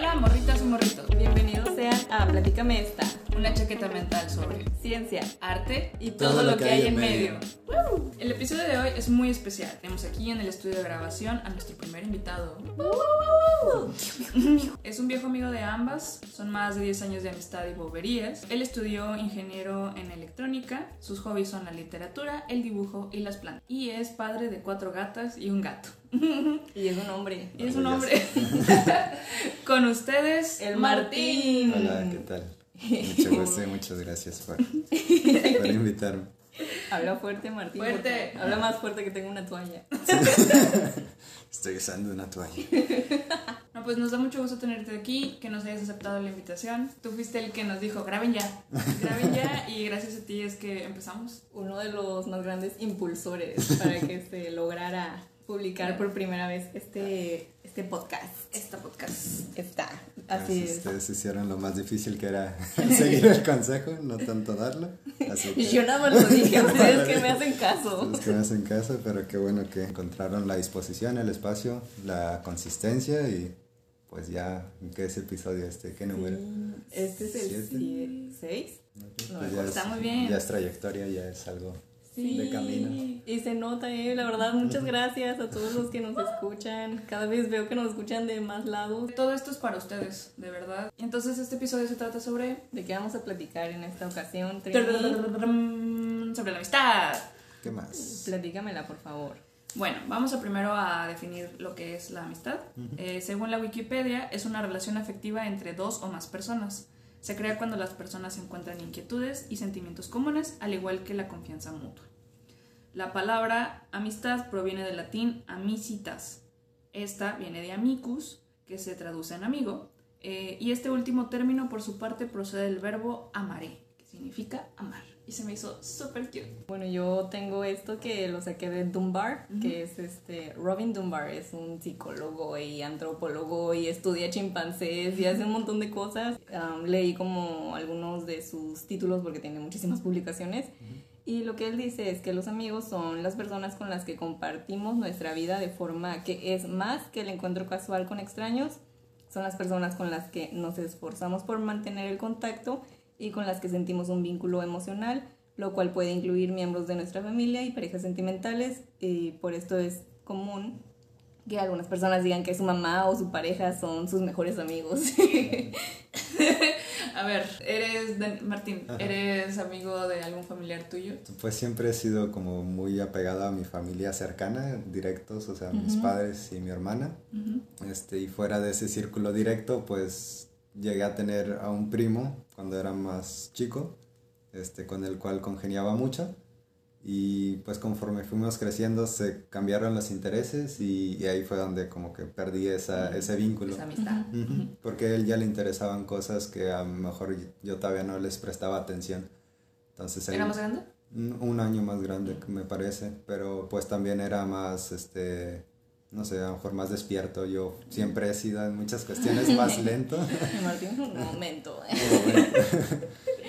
Hola, morritas y morritos. Bienvenidos sean a Platícame esta, Una chaqueta mental sobre ciencia. arte y todo, lo que hay en medio. El episodio de hoy es muy especial. Tenemos aquí en el estudio de grabación a nuestro primer invitado. Es un viejo amigo de ambas, son más de 10 años de amistad y boberías. Él estudió ingeniero en electrónica, sus hobbies son la literatura, el dibujo y las plantas. Y es padre de cuatro gatas y un gato. Y es un hombre. Y es un hombre. Con ustedes, El Martín. Hola, ¿qué tal? Mucho gusto y muchas gracias por, por invitarme. Habla fuerte, Martín. Fuerte. Habla más fuerte que tengo una toalla. Estoy usando una toalla. No, pues nos da mucho gusto tenerte aquí, que nos hayas aceptado la invitación. Tú fuiste el que nos dijo, graben ya, graben ya, y gracias a ti es que empezamos. Uno de los más grandes impulsores para que se lograra publicar por primera vez este, este podcast. Esta podcast. Está. Así Pues es. Ustedes hicieron lo más difícil que era seguir el consejo, no tanto darlo. Así que, Yo nada más lo dije ustedes que me hacen caso. ustedes que me hacen caso, pero qué bueno que encontraron la disposición, el espacio, la consistencia y pues ya, ¿qué es episodio este? ¿Qué número? Este es el Siete. 6. Pues No, ya está es- muy bien. Ya es trayectoria, ya es algo de camino. Y se nota, eh, la verdad, muchas gracias a todos los que nos escuchan. Cada vez veo que nos escuchan de más lados. Todo esto es para ustedes, de verdad. Entonces este episodio se trata sobre... ¿De qué vamos a platicar en esta ocasión? Sobre la amistad. ¿Qué más? Platícamela, por favor. Bueno, vamos a primero a definir lo que es la amistad. Eh, según la Wikipedia, es una relación afectiva entre dos o más personas. Se crea cuando las personas encuentran inquietudes y sentimientos comunes, al igual que la confianza mutua. La palabra amistad proviene del latín amicitas. Esta viene de amicus, que se traduce en amigo, eh, y este último término por su parte procede del verbo amaré, que significa amar. Y se me hizo súper cute. Bueno, yo tengo esto que lo saqué de Dunbar, que es este Robin Dunbar, es un psicólogo y antropólogo y estudia chimpancés y hace un montón de cosas. Um, leí como algunos de sus títulos porque tiene muchísimas publicaciones. Y lo que él dice es que los amigos son las personas con las que compartimos nuestra vida de forma que es más que el encuentro casual con extraños. Son las personas con las que nos esforzamos por mantener el contacto y con las que sentimos un vínculo emocional, lo cual puede incluir miembros de nuestra familia y parejas sentimentales. Y por esto es común que algunas personas digan que su mamá o su pareja son sus mejores amigos. A ver, eres, Dan- Martín, ¿eres amigo de algún familiar tuyo? Pues siempre he sido como muy apegado a mi familia cercana, directos, o sea, mis padres y mi hermana. Este, y fuera de ese círculo directo, pues llegué a tener a un primo cuando era más chico, este, con el cual congeniaba mucho. Y pues conforme fuimos creciendo se cambiaron los intereses y, y ahí fue donde como que perdí esa, ese vínculo. Esa amistad. Ujú, Porque a él ya le interesaban cosas que a lo mejor yo todavía no les prestaba atención. Entonces él- ¿Era más grande? un año más grande, me parece, pero pues también era más, este, no sé, a lo mejor más despierto. Yo siempre he sido en muchas cuestiones más lento. Martín, un momento.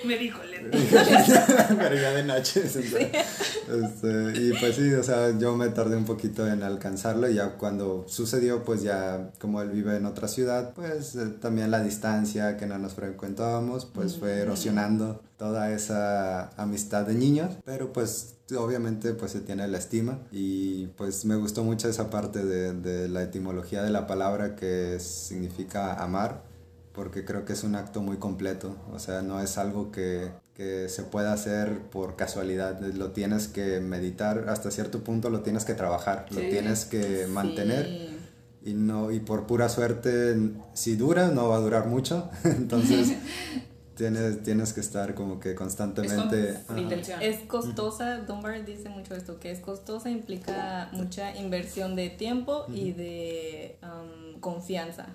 Me dijo, ya de noche. o sea, este, y pues sí, o sea, yo me tardé un poquito en alcanzarlo y ya cuando sucedió, pues ya como él vive en otra ciudad, pues eh, también la distancia que no nos frecuentábamos, pues fue erosionando toda esa amistad de niños, pero pues obviamente pues se tiene la estima y pues me gustó mucho esa parte de, de la etimología de la palabra que significa amar porque creo que es un acto muy completo, o sea, no es algo que, que se pueda hacer por casualidad, lo tienes que meditar, hasta cierto punto lo tienes que trabajar, lo tienes que mantener Sí. y no y por pura suerte si dura no va a durar mucho, entonces tienes tienes que estar como que constantemente Es con ajá. intención. Es costosa, Dunbar dice mucho esto, que es costosa implica mucha inversión de tiempo y de um, confianza.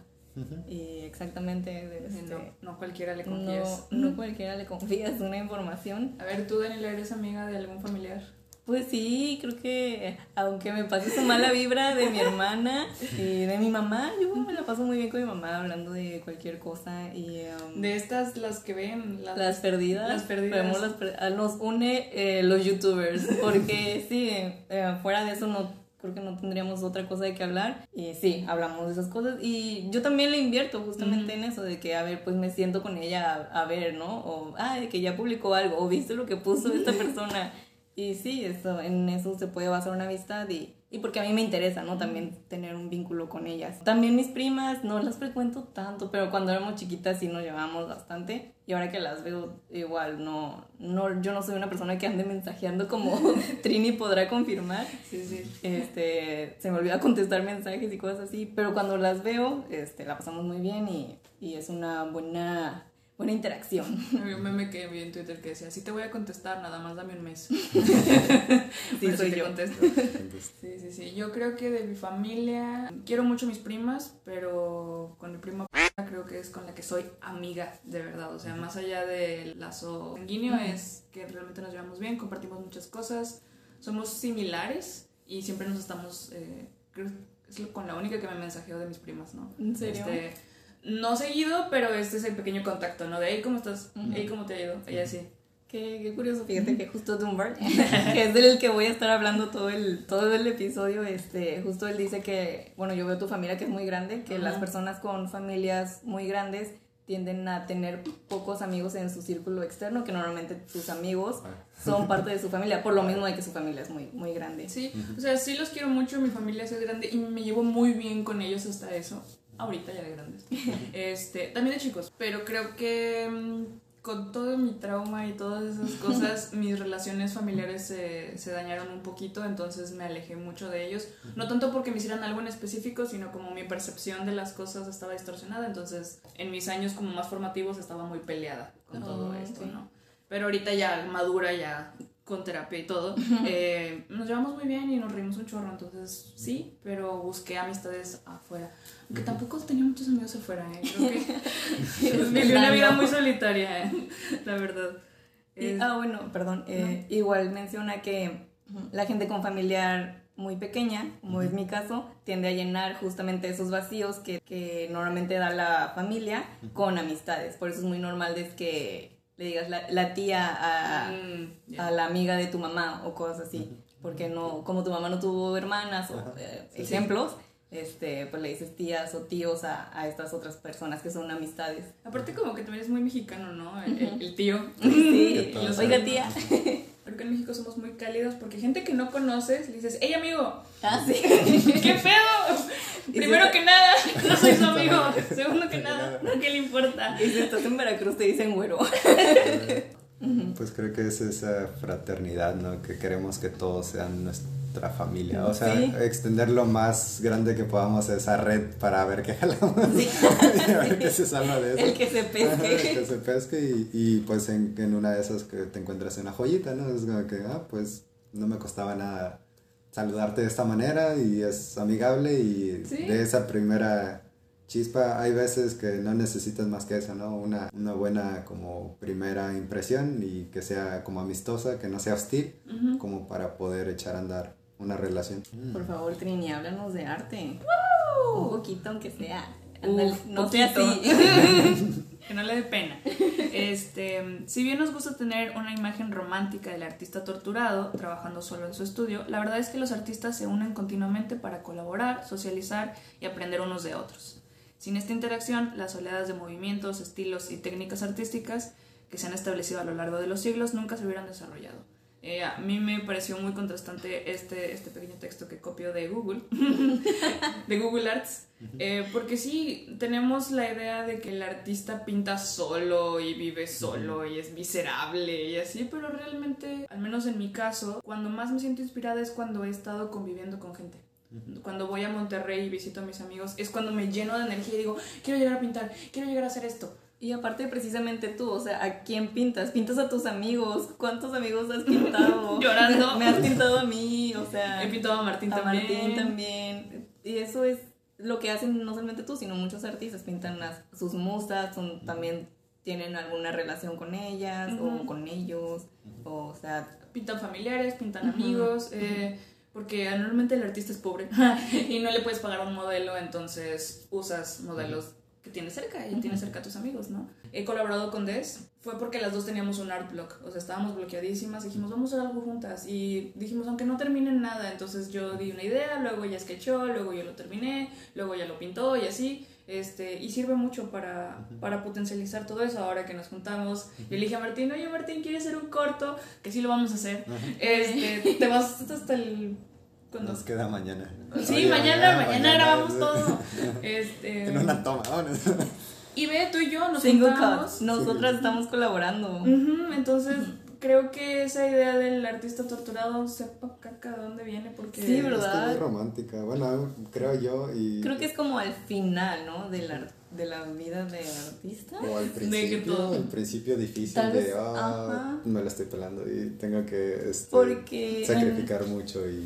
Y exactamente, este, No, no cualquiera le no, confías. no cualquiera le confías una información. A ver, tú, Daniela, ¿eres amiga de algún familiar? Pues sí, creo que aunque me pase su mala vibra de mi hermana y de mi mamá, yo me la paso muy bien con mi mamá hablando de cualquier cosa y um, De estas, las que ven, las, las perdidas, Las perdidas. vemos las per- ah, nos une eh, los youtubers porque sí, eh, fuera de eso no creo que no tendríamos otra cosa de que hablar. Y sí, hablamos de esas cosas. Y yo también le invierto justamente en eso, de que, a ver, pues me siento con ella a, ver, ¿no? O, ah, de que ya publicó algo, o viste lo que puso esta persona. Y sí, eso, en eso se puede basar una amistad y y porque a mí me interesa, ¿no? También tener un vínculo con ellas. También mis primas, no las frecuento tanto, pero cuando éramos chiquitas sí nos llevábamos bastante. Y ahora que las veo, igual, no, no, yo no soy una persona que ande mensajeando como Trini podrá confirmar. Sí, sí. Este, se me olvida contestar mensajes y cosas así, pero cuando las veo, este, la pasamos muy bien y, y es una buena buena interacción. Había un meme que vi en Twitter que decía, sí te voy a contestar, nada más dame un mes. sí, soy yo. Contesto. Sí, sí, sí. Yo creo que de mi familia, quiero mucho mis primas, pero con mi prima creo que es con la que soy amiga de verdad. O sea, más allá del lazo sanguíneo, es que realmente nos llevamos bien, compartimos muchas cosas, somos similares y siempre nos estamos... Eh, creo es con la única que me mensajeo de mis primas, ¿no? ¿En serio? Este, no seguido, pero este es el pequeño contacto, ¿no? De, ahí ¿cómo estás? Uh ¿cómo te ha ido? Ella sí. Qué, qué, curioso, fíjate que justo Dunbar, que es del que voy a estar hablando todo el, todo el episodio, este, justo él dice que, bueno, yo veo tu familia que es muy grande, que las personas con familias muy grandes tienden a tener pocos amigos en su círculo externo, que normalmente sus amigos ah. son parte de su familia, por lo mismo de que su familia es muy, muy grande. Sí, o sea, sí los quiero mucho, mi familia es grande y me llevo muy bien con ellos hasta eso ahorita ya de grandes. Este, también de chicos, pero creo que mm, con todo mi trauma y todas esas cosas, mis relaciones familiares se, se, dañaron un poquito, entonces me alejé mucho de ellos. No tanto porque me hicieran algo en específico, sino como mi percepción de las cosas estaba distorsionada, entonces en mis años como más formativos estaba muy peleada con todo oh, esto, ¿no? Pero ahorita ya madura, ya con terapia y todo, eh, nos llevamos muy bien y nos reímos un chorro, entonces sí, pero busqué amistades afuera. Aunque tampoco tenía muchos amigos afuera, ¿eh? creo que viví una vida muy solitaria, ¿eh? la verdad. ah, bueno, perdón, eh, igual menciona que la gente con familiar muy pequeña, como es mi caso, tiende a llenar justamente esos vacíos que, que normalmente da la familia con amistades. Por eso es muy normal es que le digas la, la tía a, mm, a, la amiga de tu mamá o cosas así. Porque no, como tu mamá no tuvo hermanas o eh, ejemplos, este, pues le dices tías o tíos a, a, estas otras personas que son amistades. Aparte como que también es muy mexicano, ¿no? El, tío. Sí, oiga tía. Porque en México somos muy cálidos porque gente que no conoces le dices, ¡Ey amigo! Ah, sí. ¡Qué feo! Primero que nada, no soy su amigo. Segundo que nada, ¿qué le importa? Y si estás en Veracruz te dicen güero. Pues creo que es esa fraternidad, ¿no? Que queremos que todos sean nuestra familia. O sea, extender lo más grande que podamos esa red para ver qué jalamos. Sí. y a ver qué se salva de eso. El que se pesque. El que se pesque y, y pues en, en, una de esas que te encuentras una joyita, ¿no? Es como que, ah, pues no me costaba nada saludarte de esta manera y es amigable y de esa primera chispa hay veces que no necesitas más que eso, ¿no? Una, una buena como primera impresión y que sea como amistosa, que no sea hostil, como para poder echar a andar una relación. Por favor, Trini, háblanos de arte. Un poquito, aunque sea. no sea así. que no le dé pena. Este, si bien nos gusta tener una imagen romántica del artista torturado trabajando solo en su estudio, la verdad es que los artistas se unen continuamente para colaborar, socializar y aprender unos de otros. Sin esta interacción, las oleadas de movimientos, estilos y técnicas artísticas que se han establecido a lo largo de los siglos nunca se hubieran desarrollado. Eh, a mí me pareció muy contrastante este, este pequeño texto que copio de Google, de Google Arts, eh, porque sí, tenemos la idea de que el artista pinta solo y vive solo y es miserable y así, pero realmente, al menos en mi caso, cuando más me siento inspirada es cuando he estado conviviendo con gente. Cuando voy a Monterrey y visito a mis amigos, es cuando me lleno de energía y digo, quiero llegar a pintar, quiero llegar a hacer esto. Y aparte, precisamente tú, o sea, ¿a quién pintas? ¿Pintas a tus amigos? ¿Cuántos amigos has pintado? Llorando. Me has pintado a mí, o sea. He pintado a Martín a Martín también. Y eso es lo que hacen no solamente tú, sino muchos artistas. Pintan las, sus musas, son, también tienen alguna relación con ellas o con ellos. O, sea. Pintan familiares, pintan amigos. Eh, porque normalmente el artista es pobre y no le puedes pagar un modelo, entonces usas modelos que tienes cerca y tienes cerca a tus amigos, ¿no? He colaborado con Des, fue porque las dos teníamos un art block, o sea, estábamos bloqueadísimas, dijimos, vamos a hacer algo juntas y dijimos, aunque no termine en nada, entonces yo di una idea, luego ella sketchó, luego yo lo terminé, luego ella lo pintó y así. Este, y sirve mucho para, para potencializar todo eso ahora que nos juntamos. Yo le dije a Martín, oye Martín, ¿quieres hacer un corto? Que sí lo vamos a hacer. Este, te vas hasta el cuando... Nos queda mañana. Sí, mañana, mañana, grabamos todo. Este... En una toma, vámonos. Y ve, tú y yo nos Single juntamos. cuts. Nosotras estamos colaborando. Entonces, creo que esa idea del artista torturado, sepa caca de dónde viene, porque... Sí, Es ¿verdad? muy romántica. Bueno, creo yo. Y, Creo que es como al final, ¿no? De la, de la vida de artista. O al que principio, todo. el principio difícil Tal de, ah, me la estoy pelando y tengo que este, Porque, sacrificar mucho y,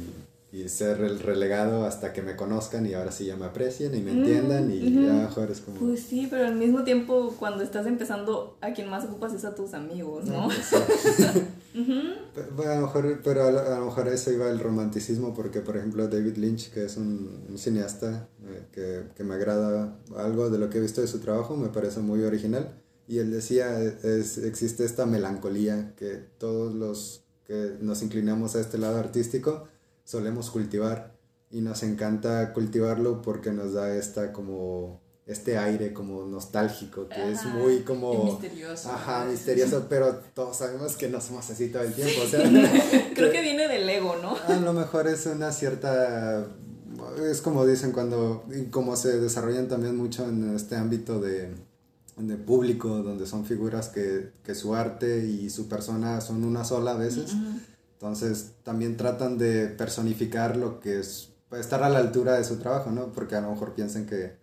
y ser el relegado hasta que me conozcan y ahora sí ya me aprecien y me entiendan y Mm, ujú. ya mejor es como... Pues sí, pero al mismo tiempo, cuando estás empezando, a quien más ocupas es a tus amigos, ¿no? Ujú. Pe- Bueno, a lo mejor, pero a lo, a lo mejor eso iba el romanticismo, porque por ejemplo David Lynch, que es un, un cineasta eh, que, que me agrada algo de lo que he visto de su trabajo, me parece muy original. Y él decía, es, existe esta melancolía que todos los que nos inclinamos a este lado artístico solemos cultivar y nos encanta cultivarlo porque nos da esta como este aire como nostálgico que es Ajá, muy y como misterioso. Ajá, misterioso, pero todos sabemos que no somos así todo el tiempo. O sea, Creo que viene del ego, ¿no? a lo mejor es una cierta. Es como dicen cuando. y como se desarrollan también mucho en este ámbito de, de público, donde son figuras que, que su arte y su persona son una sola a veces. Entonces también tratan de personificar lo que es. estar a la altura de su trabajo, ¿no? Porque a lo mejor piensan que,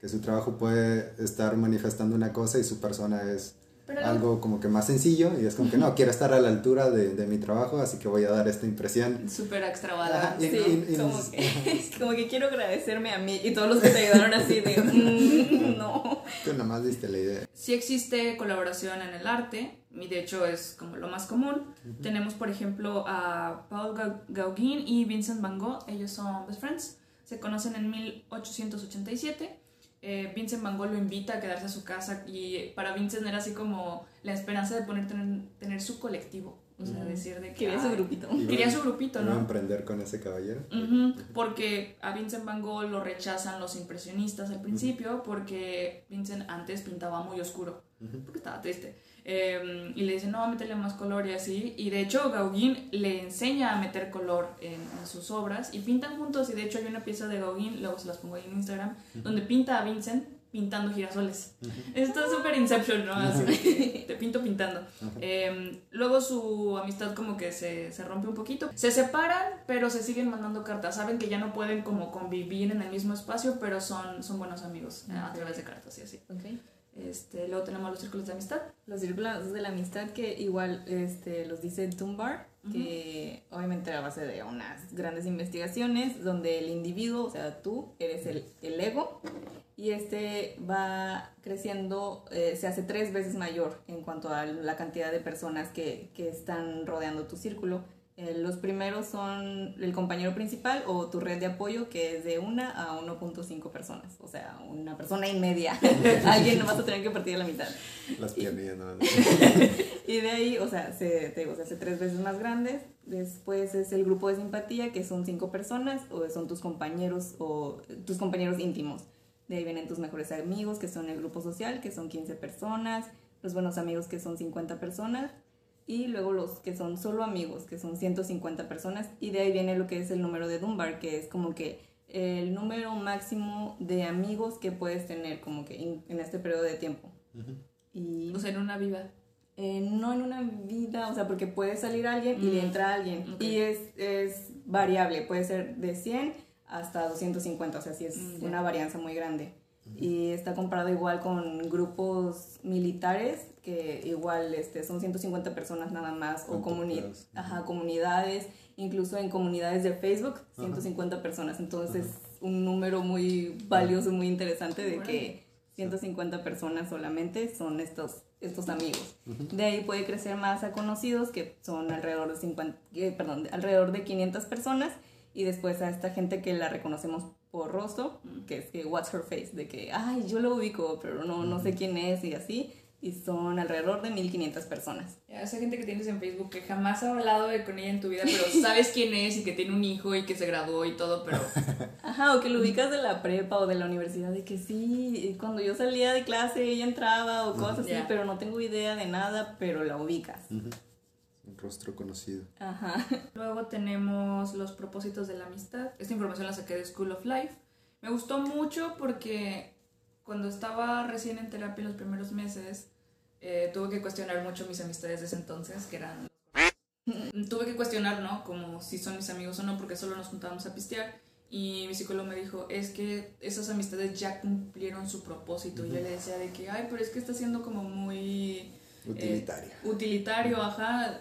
que su trabajo puede estar manifestando una cosa y su persona es Pero- algo como que más sencillo y es como que no, quiero estar a la altura de, de mi trabajo, así que voy a dar esta impresión. Súper extravagante. Sí, y- y como, que, como que quiero agradecerme a mí y todos los que te ayudaron así de, "Mm, no. Tú nomás diste la idea. Sí existe colaboración en el arte, y de hecho es como lo más común. Tenemos, por ejemplo, a Paul Gau- Gauguin y Vincent Van Gogh, ellos son best friends, se conocen en 1887. Eh, Vincent Van Gogh lo invita a quedarse a su casa y para Vincent era así como la esperanza de poner tener, tener su colectivo, o sea, decir de que... Quería su "Ay, grupito. Iba- Quería su grupito, iba a ¿no? emprender con ese caballero. Ujú, porque a Vincent Van Gogh lo rechazan los impresionistas al principio porque Vincent antes pintaba muy oscuro porque estaba triste Eh, y le dicen no métele más color y así y de hecho Gauguin le enseña a meter color en, en sus obras y pintan juntos y de hecho hay una pieza de Gauguin luego se las pongo ahí en Instagram donde pinta a Vincent pintando girasoles esto es súper Inception ¿no? así que te pinto pintando eh, luego su amistad como que se, se rompe un poquito. Se separan, pero se siguen mandando cartas. Saben que ya no pueden como convivir en el mismo espacio, pero son, son buenos amigos eh, a través de cartas y así. Ok. Este, luego tenemos los círculos de amistad. Los círculos de la amistad que igual este, los dice Dunbar, que obviamente a base de unas grandes investigaciones donde el individuo, o sea, tú eres el, el ego y este va creciendo, eh, se hace tres veces mayor en cuanto a la cantidad de personas que, que están rodeando tu círculo. Eh, los primeros son el compañero principal o tu red de apoyo, que es de una a 1.5 personas, o sea, una persona y media. Alguien no vas a tener que partir a la mitad. Las piernillas, ¿no? Y de ahí, o sea, se, te digo, se hace tres veces más grandes. Después es el grupo de simpatía, que son cinco personas, o son tus compañeros o tus compañeros íntimos. De ahí vienen tus mejores amigos, que son el grupo social, que son 15 personas. Los buenos amigos, que son 50 personas. Y luego los que son solo amigos, que son 150 personas. Y de ahí viene lo que es el número de Dunbar, que es como que el número máximo de amigos que puedes tener como que en- en este periodo de tiempo. Y O sea, en una vida. eh, no en una vida, o sea, porque puede salir alguien y le Mm, entra alguien. Y es, es variable, puede ser de 100 hasta 250, o sea, sí es Mm, una varianza muy grande. Y está comparado igual con grupos militares, que igual este, son 150 personas nada más, o comuni ajá, comunidades, incluso en comunidades de Facebook, 150 personas. Entonces, un número muy valioso, muy interesante de que 150 personas solamente son estos, estos amigos. De ahí puede crecer más a conocidos, que son alrededor de, 50, eh, perdón, alrededor de 500 personas. Y después a esta gente que la reconocemos por rostro, que es que what's her face, de que, ay, yo lo ubico, pero no, no sé quién es y así. Y son alrededor de 1500 personas. Ya, esa gente que tienes en Facebook que jamás ha hablado de con ella en tu vida, pero sabes quién es y que tiene un hijo y que se graduó y todo, pero Ajá, o que lo ubicas de la prepa o de la universidad, de que sí, cuando yo salía de clase ella entraba o cosas así, pero no tengo idea de nada, pero la ubicas. Un rostro conocido. Ajá. Luego tenemos los propósitos de la amistad. Esta información la saqué de School of Life. Me gustó mucho porque cuando estaba recién en terapia los primeros meses, eh, tuve que cuestionar mucho mis amistades de ese entonces, que eran... tuve que cuestionar, ¿no? Como si son mis amigos o no, porque solo nos juntábamos a pistear. Y mi psicólogo me dijo, es que esas amistades ya cumplieron su propósito. Y yo le decía de que, ay, pero es que está siendo como muy... Utilitario. Eh, utilitario, ajá.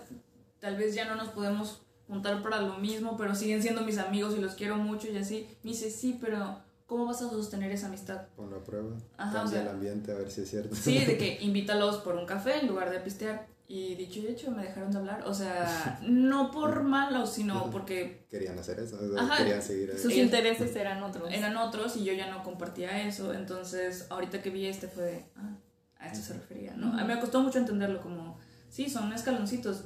Tal vez ya no nos podemos juntar para lo mismo, pero siguen siendo mis amigos y los quiero mucho y así. Me dice, sí, pero ¿cómo vas a sostener esa amistad? Ponlo a prueba. Ajá, Cambia o sea- el ambiente a ver si es cierto. Sí, de que invítalos por un café en lugar de pistear. Y dicho y hecho, me dejaron de hablar. O sea, no por malo, sino porque Querían hacer eso. o sea, Ajá. Querían seguir ahí. Sus intereses eran otros. eran otros y yo ya no compartía eso. Entonces, ahorita que vi este fue de, ah, a esto se refería, ¿no? A mí me costó mucho entenderlo como, sí, son escaloncitos.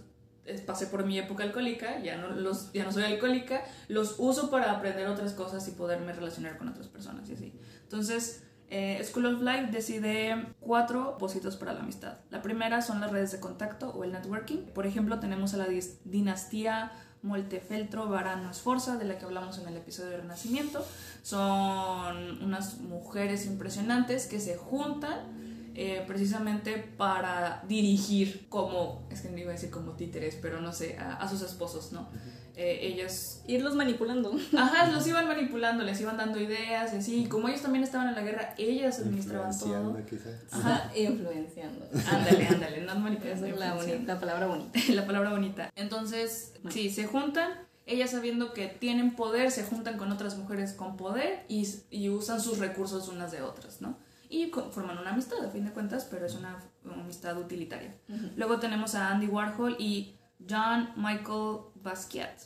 Pasé por mi época alcohólica, ya no, los, ya no soy alcohólica, los uso para aprender otras cosas y poderme relacionar con otras personas y así. Entonces, eh, School of Life decide cuatro propósitos para la amistad. La primera son las redes de contacto o el networking. Por ejemplo, tenemos a la dinastía Moltefeltro Varano Sforza, de la que hablamos en el episodio de Renacimiento. Son unas mujeres impresionantes que se juntan eh, precisamente para dirigir como, es que no iba a decir como títeres, pero no sé, a, a sus esposos, ¿no? Eh, ellos Irlos manipulando. Ajá, los iban manipulando, les iban dando ideas y así. Como ellos también estaban en la guerra, ellas administraban todo. Influenciando, quizás. Ajá, Influenciando. ándale, ándale, no es la, la palabra bonita. la palabra bonita. Entonces, sí, se juntan, ellas sabiendo que tienen poder, se juntan con otras mujeres con poder y, y usan sus recursos unas de otras, ¿no? Y forman una amistad, a fin de cuentas, pero es una, una amistad utilitaria. Luego tenemos a Andy Warhol y John Michael Basquiat.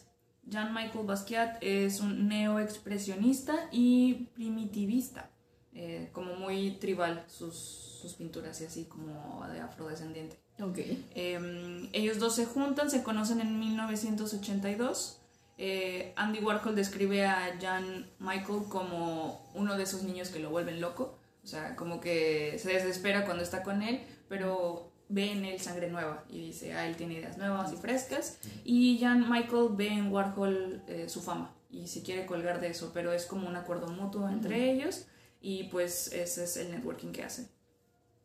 John Michael Basquiat es un neoexpresionista y primitivista, eh, como muy tribal sus, sus pinturas y así como de afrodescendiente. Ok. Eh, ellos dos se juntan, se conocen en 1982. Eh, Andy Warhol describe a Jan Michael como uno de esos niños que lo vuelven loco. O sea, como que se desespera cuando está con él, pero ve en él sangre nueva y dice, ah, él tiene ideas nuevas y frescas. Y Jan Michael ve en Warhol eh, su fama y se quiere colgar de eso, pero es como un acuerdo mutuo entre ellos y pues ese es el networking que hacen.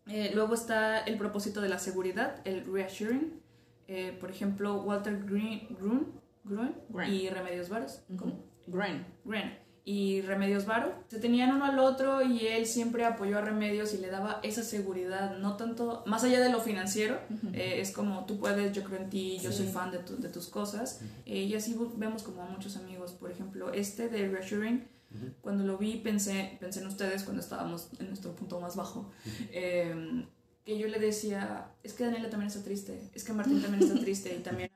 Eh, luego está el propósito de la seguridad, el reassuring. Eh, por ejemplo, Walter Green, Grun, Gruen Gruen. y Remedios Varos. ¿Cómo? Gren. Gruen y Remedios Varo. Se tenían uno al otro y él siempre apoyó a Remedios y le daba esa seguridad, no tanto, más allá de lo financiero, eh, es como tú puedes, yo creo en ti, yo soy fan de, tu- de tus cosas. Eh, y así vemos como a muchos amigos, por ejemplo, este de Reassuring. Cuando lo vi pensé, pensé en ustedes cuando estábamos en nuestro punto más bajo. Eh, que yo le decía, es que Daniela también está triste, es que Martín también está triste y también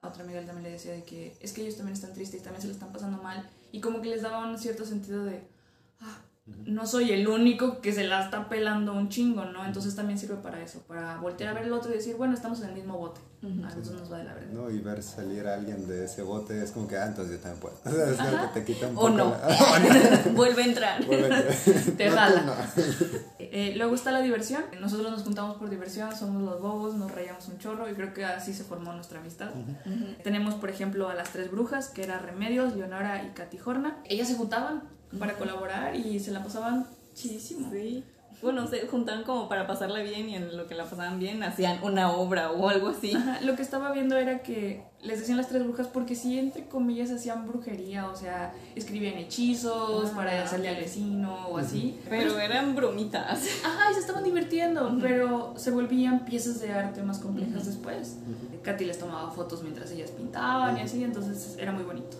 a otra amiga también le decía de que es que ellos también están tristes y también se lo están pasando mal y como que les daba un cierto sentido de, ah, no soy el único que se la está pelando un chingo, ¿no? Entonces también sirve para eso, para voltear a ver el otro y decir, bueno, estamos en el mismo bote, a dos nos va de la verdad. ¿no? Y ver salir a alguien de ese bote es como que, ah, entonces yo también puedo. O sea, es que te quita un O poco no. la- Vuelve a entrar. Vuelve a- Te No, jala. no. Eh, luego está la diversión. Nosotros nos juntamos por diversión, somos los bobos, nos rayamos un chorro y creo que así se formó nuestra amistad. Tenemos, por ejemplo, a las tres brujas, que eran Remedios, Leonora y Catijorna. Ellas se juntaban para colaborar y se la pasaban chidísimo. Sí. Bueno, se juntaban como para pasarla bien y en lo que la pasaban bien hacían una obra o algo así. Ajá, Lo que estaba viendo era que les decían las tres brujas porque sí, entre comillas, hacían brujería, o sea, escribían hechizos Ah, para hacerle al vecino o así. Pero eran bromitas. Ajá, y se estaban divirtiendo, pero se volvían piezas de arte más complejas después. Katy les tomaba fotos mientras ellas pintaban y así, entonces era muy bonito.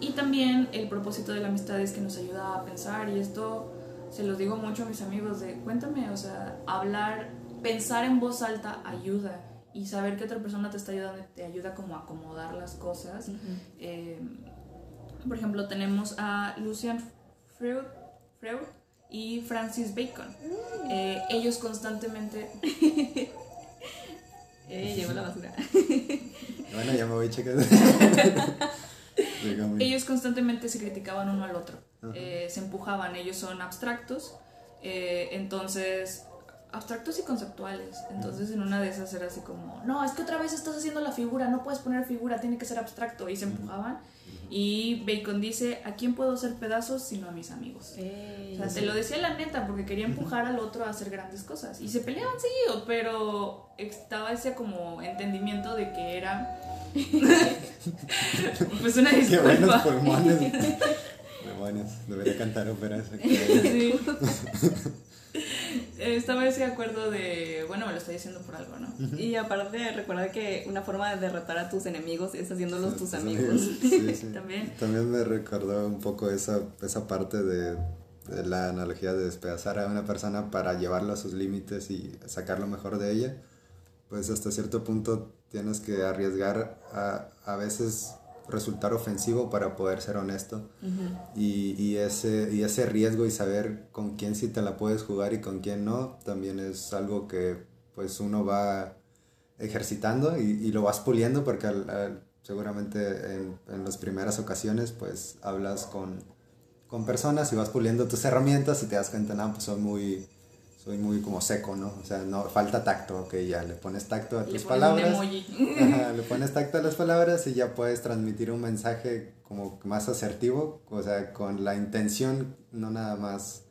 Y también el propósito de la amistad es que nos ayuda a pensar y esto se los digo mucho a mis amigos de cuéntame, o sea, hablar, pensar en voz alta ayuda y saber que otra persona te está ayudando te ayuda como a acomodar las cosas. Eh, Por ejemplo, tenemos a Lucian Freud, Freud y Francis Bacon. Eh, ellos constantemente... eh, llevo la basura. Bueno, ya me voy checando. Ellos constantemente se criticaban uno al otro, eh, se empujaban, ellos son abstractos, eh, entonces, abstractos y conceptuales, entonces en una de esas era así como, no, es que otra vez estás haciendo la figura, no puedes poner figura, tiene que ser abstracto, y se empujaban, y Bacon dice, ¿a quién puedo hacer pedazos sino a mis amigos? Ey. O sea, te lo decía la neta porque quería empujar al otro a hacer grandes cosas. Y se peleaban seguido, pero estaba ese como entendimiento de que era... pues una Qué buenos disculpa. pulmones. Demonios, debería cantar ópera. Sí. Estaba ese acuerdo de, bueno, me lo estoy diciendo por algo, ¿no? Y aparte, recuerda que una forma de derrotar a tus enemigos es haciéndolos tus amigos. Sí, sí. También. También me recordó un poco esa, esa parte de, de la analogía de despedazar a una persona para llevarla a sus límites y sacar lo mejor de ella. Pues hasta cierto punto tienes que arriesgar a, a veces resultar ofensivo para poder ser honesto. y, y, ese, y ese riesgo y saber con quién sí te la puedes jugar y con quién no, también es algo que pues uno va ejercitando y, y lo vas puliendo porque al- al- seguramente en, en las primeras ocasiones pues hablas con, con personas y vas puliendo tus herramientas y te das cuenta, no, pues soy muy, soy muy como seco, ¿no? O sea, no, falta tacto, ok, ya le pones tacto a Le tus un palabras. emoji. Ajá, le pones tacto a las palabras y ya puedes transmitir un mensaje como más asertivo, o sea, con la intención, no nada más,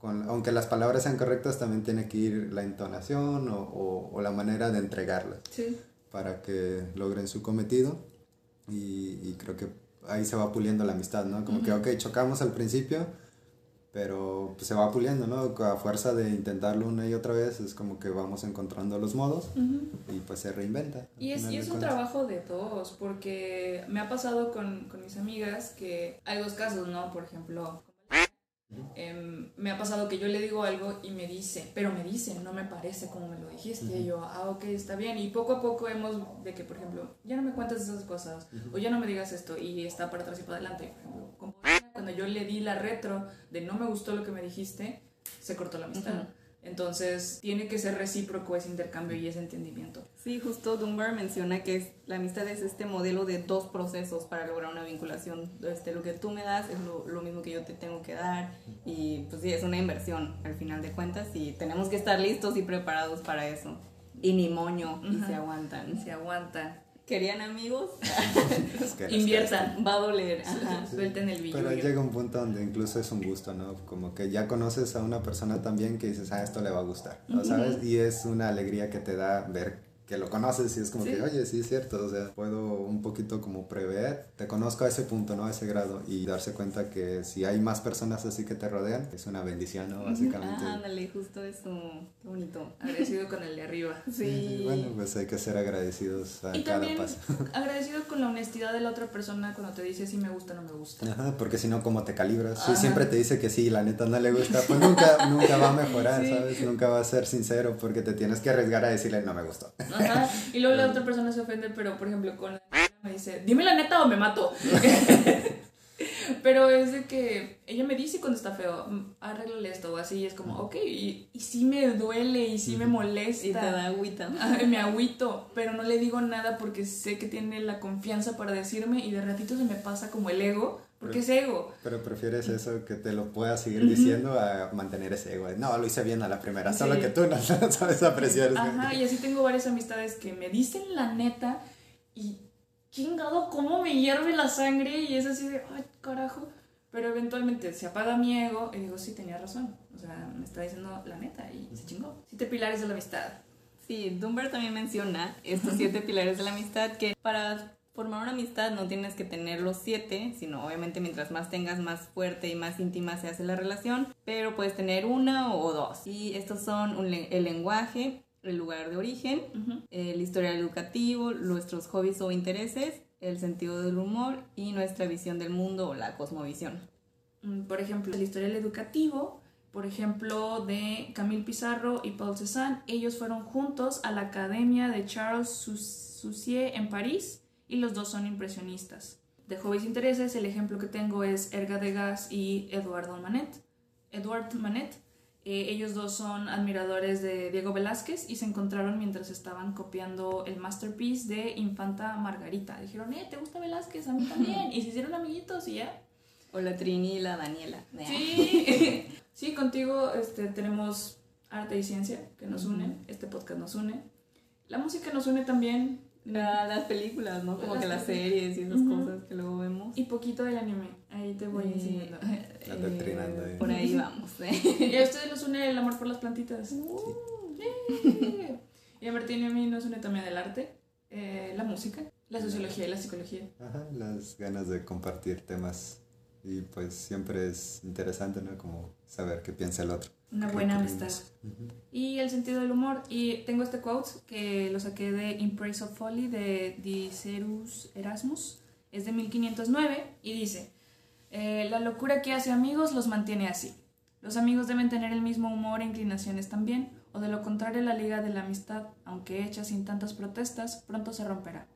con, aunque las palabras sean correctas, también tiene que ir la entonación o, o- o la manera de entregarlas Sí. para que logren su cometido y, y creo que ahí se va puliendo la amistad, ¿no? Como que, ok, chocamos al principio, pero pues, se va puliendo, ¿no? A fuerza de intentarlo una y otra vez, es como que vamos encontrando los modos y pues se reinventa. Y es, y un trabajo de todos, porque me ha pasado con, con mis amigas que hay dos casos, ¿no? Por ejemplo, em, me ha pasado que yo le digo algo y me dice, pero me dice, no me parece como me lo dijiste. Y yo, ah, ok, está bien. Y poco a poco hemos, de que, por ejemplo, ya no me cuentas esas cosas, o ya no me digas esto, y está para atrás y para adelante. Por ejemplo, cuando yo le di la retro de no me gustó lo que me dijiste, se cortó la amistad. Entonces, tiene que ser recíproco ese intercambio y ese entendimiento. Sí, justo Dunbar menciona que es- la amistad es este modelo de dos procesos para lograr una vinculación. Este, lo que tú me das es lo, lo mismo que yo te tengo que dar y pues sí, es una inversión al final de cuentas y tenemos que estar listos y preparados para eso. Y ni moño, y Ajá. se aguantan. Se aguantan. ¿Querían amigos? Es que las Inviertan. Va a doler. Ajá. Suelten el Pero billullo. llega un punto donde incluso es un gusto, ¿no? Como que ya conoces a una persona también que dices, ah, esto le va a gustar, ¿no? ¿sabes? Y es una alegría que te da ver que lo conoces y es como Sí. que, oye, sí es cierto, o sea, puedo un poquito como prever, te conozco a ese punto, ¿no? A ese grado y darse cuenta que si hay más personas así que te rodean, es una bendición, ¿no? Básicamente. Ah, ándale, justo eso. Qué bonito. Agradecido con el de arriba. Sí. Bueno, pues hay que ser agradecidos a Y cada también paso. agradecido con la honestidad de la otra persona cuando te dice si me gusta o no me gusta. Ajá, porque si no, ¿cómo te calibras? Si Ajá. siempre te dice que sí la neta no le gusta, pues nunca, nunca va a mejorar, Sí. ¿sabes? Nunca va a ser sincero porque te tienes que arriesgar a decirle no me gustó. Ajá. Y luego la otra persona se ofende, pero por ejemplo con la me dice, dime la neta o me mato. Pero es de que ella me dice cuando está feo, "Mm, arréglale esto o así, y es como, ok, y, y sí me duele y sí me molesta. Y te da agüita. Ay, me agüito, pero no le digo nada porque sé que tiene la confianza para decirme y de ratito se me pasa como el ego, porque es ego. Pero prefieres eso que te lo pueda seguir diciendo a mantener ese ego. No, lo hice bien a la primera, solo Sí. que tú no sabes apreciar eso. Ajá, y así tengo varias amistades que me dicen la neta y chingado, cómo me hierve la sangre y es así de, ay, carajo. Pero eventualmente se apaga mi ego y digo, sí, tenía razón. O sea, me está diciendo la neta y se chingó. Siete pilares de la amistad. Sí, Dunbar también menciona estos siete pilares de la amistad que para formar una amistad no tienes que tener los siete, sino obviamente mientras más tengas más fuerte y más íntima se hace la relación, pero puedes tener una o dos. Y estos son un el lenguaje, el lugar de origen, Ujú. el historial educativo, nuestros hobbies o intereses, el sentido del humor y nuestra visión del mundo o la cosmovisión. Mm, Por ejemplo, el historial educativo, por ejemplo, de Camille Pizarro y Paul Cézanne, ellos fueron juntos a la academia de Charles Soussier en París y los dos son impresionistas. de hobbies e intereses, el ejemplo que tengo es Erga Degas y Eduardo Manet. Edward Manet. Eh, ellos dos son admiradores de Diego Velázquez y se encontraron mientras estaban copiando el masterpiece de Infanta Margarita. Dijeron, eh, ¿te gusta Velázquez? A mí también. Y se hicieron amiguitos y ya. O la Trini y la Daniela. Sí, sí contigo este, tenemos arte y ciencia que nos unen. Este podcast nos une. La música nos une también. La- las películas, ¿no? Como Las que las series y esas cosas que luego vemos. Y poquito del anime. Ahí te voy Eh, enseñando. Tetrinando ahí. Por ahí vamos. ¿eh? Y a ustedes los une el amor por las plantitas. Yeah. Y a Martín y a mí nos une también el arte, eh, la música, la sociología y la psicología. Ajá, las ganas de compartir temas. Y pues siempre es interesante, ¿no? Como saber qué piensa el otro. Una buena amistad. Y el sentido del humor. Y tengo este quote que lo saqué de In Praise of Folly de Dicerus Erasmus. Es de 1509 y dice, eh, la locura que hace amigos los mantiene así. Los amigos deben tener el mismo humor e inclinaciones también, o de lo contrario la liga de la amistad, aunque hecha sin tantas protestas, pronto se romperá.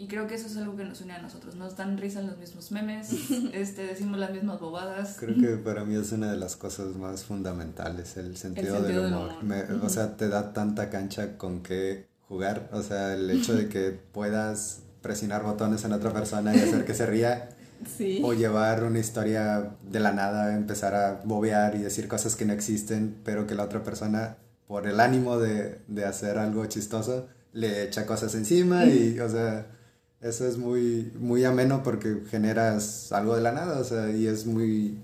Y creo que eso es algo que nos une a nosotros. Nos dan risa los mismos memes, este, decimos las mismas bobadas. Creo que para mí es una de las cosas más fundamentales, el sentido, sentido del del humor. O sea, te da tanta cancha con qué jugar. O sea, el hecho de que puedas presionar botones en otra persona y hacer que se ría, Sí. o llevar una historia de la nada, empezar a bobear y decir cosas que no existen, pero que la otra persona, por el ánimo de, de hacer algo chistoso, le echa cosas encima y, o sea, eso es muy, muy ameno porque generas algo de la nada, o sea, y es muy...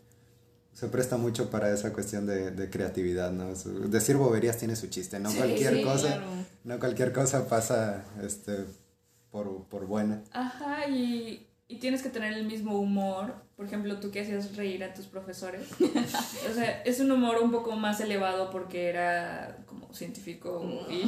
Se presta mucho para esa cuestión de, de creatividad, ¿no? Decir boberías tiene su chiste, no Sí, cualquier sí, cosa, claro. no cualquier cosa pasa, este, por, por buena. Ajá, y, y tienes que tener el mismo humor. Por ejemplo, tú que hacías reír a tus profesores. o sea, es un humor un poco más elevado porque era científico y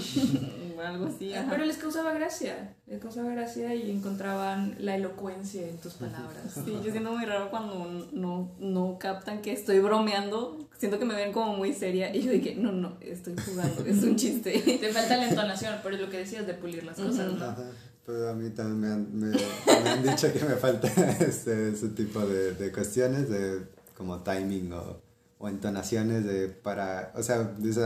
Algo así. ajá. Pero les causaba gracia, les causaba gracia y encontraban la elocuencia en tus palabras. Sí, yo siento muy raro cuando no, no captan que estoy bromeando. Siento que me ven como muy seria y yo dije, no, no, estoy jugando, es un chiste. Te falta la entonación, pero es lo que decías de pulir las cosas, ¿no? Pero a mí también me han, me, me han dicho que me falta este, ese tipo de, de cuestiones, de como timing o, o entonaciones de para, o sea,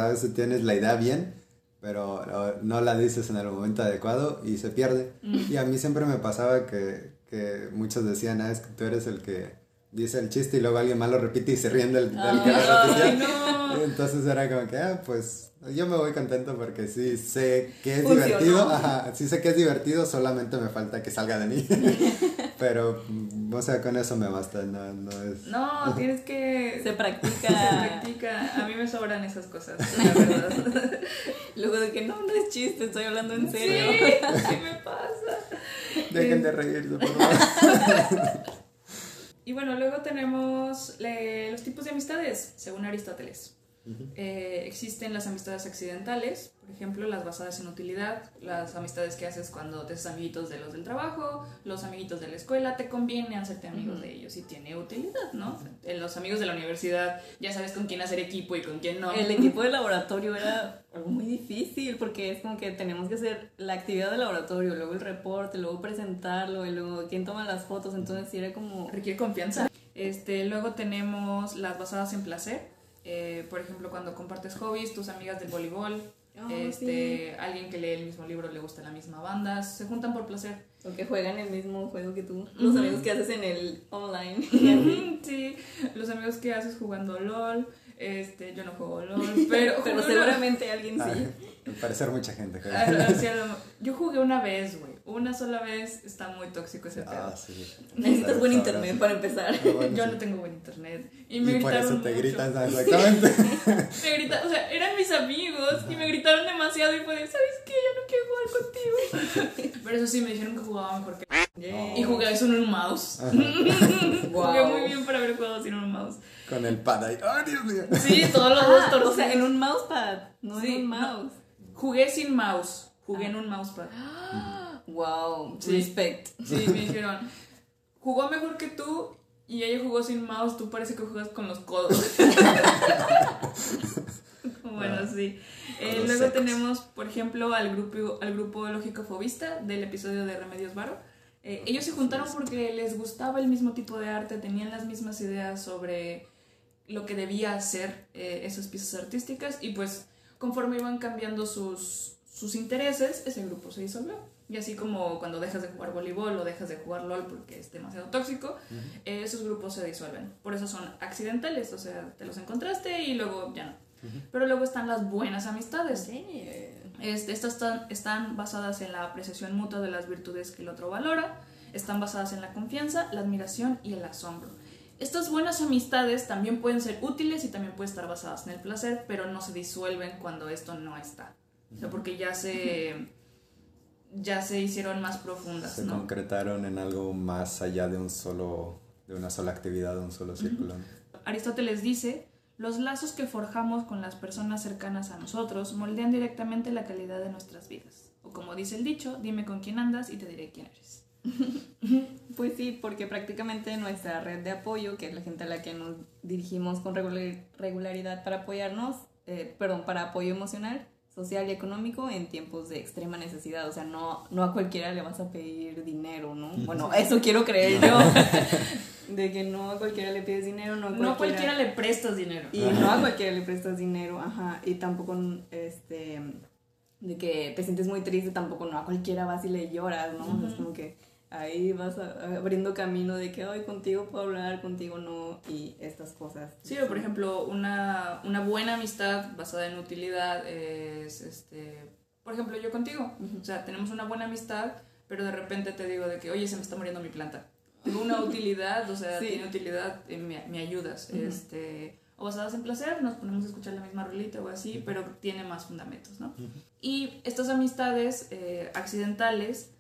a veces tienes la idea bien, pero no la dices en el momento adecuado y se pierde. Y a mí siempre me pasaba que, que muchos decían, ah, es que tú eres el que dice el chiste y luego alguien más lo repite y se ríen del, del que lo repitió. No. Entonces era como que, ah, pues yo me voy contento porque sí sé que es Funcionó. divertido. Ajá, sí sé que es divertido, solamente me falta que salga de mí. Pero, mm, o sea, con eso me basta, no, no es... No, tienes que... Se practica. Se practica. A mí me sobran esas cosas, la verdad. Luego de que no, no es chiste, estoy hablando en Sí, serio. sí me pasa. Dejen de reírse, por favor. Y bueno, luego tenemos le- los tipos de amistades, según Aristóteles. Eh, existen las amistades accidentales, por ejemplo, las basadas en utilidad, las amistades que haces cuando te haces amiguitos de los del trabajo, los amiguitos de la escuela, te conviene hacerte amigos de ellos y tiene utilidad, ¿no? En los amigos de la universidad ya sabes con quién hacer equipo y con quién no. El equipo de laboratorio era algo muy difícil porque es como que tenemos que hacer la actividad de laboratorio, luego el reporte, luego presentarlo y luego quién toma las fotos, entonces era como... requiere confianza. Este, luego tenemos las basadas en placer. Eh, por ejemplo, cuando compartes hobbies, tus amigas del voleibol, Oh, este, alguien que lee el mismo libro, le gusta la misma banda, se juntan por placer. O que juegan el mismo juego que tú, los amigos que haces en el online. sí, los amigos que haces jugando LOL, este, yo no juego LOL, pero, seguramente alguien Ah, sí. al parecer mucha gente. Ah, yo jugué una vez, güey, una sola vez, está muy tóxico ese pedo. Ah, sí. Necesitas buen internet para empezar. Ah, bueno, Yo sí. no tengo buen internet. Y Y me por gritaron eso te mucho. gritan ah, exactamente. Me gritaron, o sea, eran mis amigos y me gritaron demasiado y fue de, ¿sabes qué? Ya no quiero jugar contigo. Pero eso sí, me dijeron que jugaba mejor que... Y jugué sin un mouse. Jugué muy bien para haber jugado sin un mouse. Con el pad ahí. ¡Ay, Dios mío! Sí, todos los dos Ah, torcidos. o sea, en un mousepad, no Sí, en un no. mouse. Jugué sin mouse. Jugué en un mousepad. Wow, Sí. respect. Sí, me dijeron, jugó mejor que tú y ella jugó sin mouse, tú parece que juegas con los codos. bueno, sí. Eh, luego secos. tenemos, por ejemplo, al grupo, al grupo lógico fobista del episodio de Remedios Varo. Eh, ellos se juntaron porque les gustaba el mismo tipo de arte, tenían las mismas ideas sobre lo que debía hacer eh, esas piezas artísticas y pues conforme iban cambiando sus, sus intereses, ese grupo se disolvió. Y así como cuando dejas de jugar voleibol o dejas de jugar LOL porque es demasiado tóxico, eh, esos grupos se disuelven. Por eso son accidentales, o sea, te los encontraste y luego ya no. Pero luego están las buenas amistades. Este, estas están, están basadas en la apreciación mutua de las virtudes que el otro valora, están basadas en la confianza, la admiración y el asombro. Estas buenas amistades también pueden ser útiles y también pueden estar basadas en el placer, pero no se disuelven cuando esto no está. O sea, porque ya se, ya se hicieron más profundas. Se concretaron en algo más allá de un solo, de una sola actividad, de un solo círculo. Aristóteles dice los lazos que forjamos con las personas cercanas a nosotros moldean directamente la calidad de nuestras vidas. O como dice el dicho, dime con quién andas y te diré quién eres. pues sí, porque prácticamente nuestra red de apoyo, que es la gente a la que nos dirigimos con regularidad para apoyarnos, eh, perdón, para apoyo emocional, social y económico en tiempos de extrema necesidad. O sea, no, no a cualquiera le vas a pedir dinero, ¿no? Bueno, eso quiero creer yo. De que no a cualquiera le pides dinero, no a cualquiera, no a cualquiera le prestas dinero. Y no a cualquiera le prestas dinero, ajá. Y tampoco, este, de que te sientes muy triste, tampoco no a cualquiera vas y le lloras, ¿no? es como que ahí vas abriendo camino de que hoy contigo puedo hablar, contigo no, y estas cosas. Sí, o por ejemplo, una, una buena amistad basada en utilidad es, este, por ejemplo, yo contigo. O sea, tenemos una buena amistad, pero de repente te digo de que, oye, se me está muriendo mi planta tengo una utilidad, o sea, tiene utilidad, eh, me, me, ayudas. este, o basadas en placer, nos ponemos a escuchar la misma rolita o así, pero tiene más fundamentos, ¿no? Y estas amistades eh, accidentales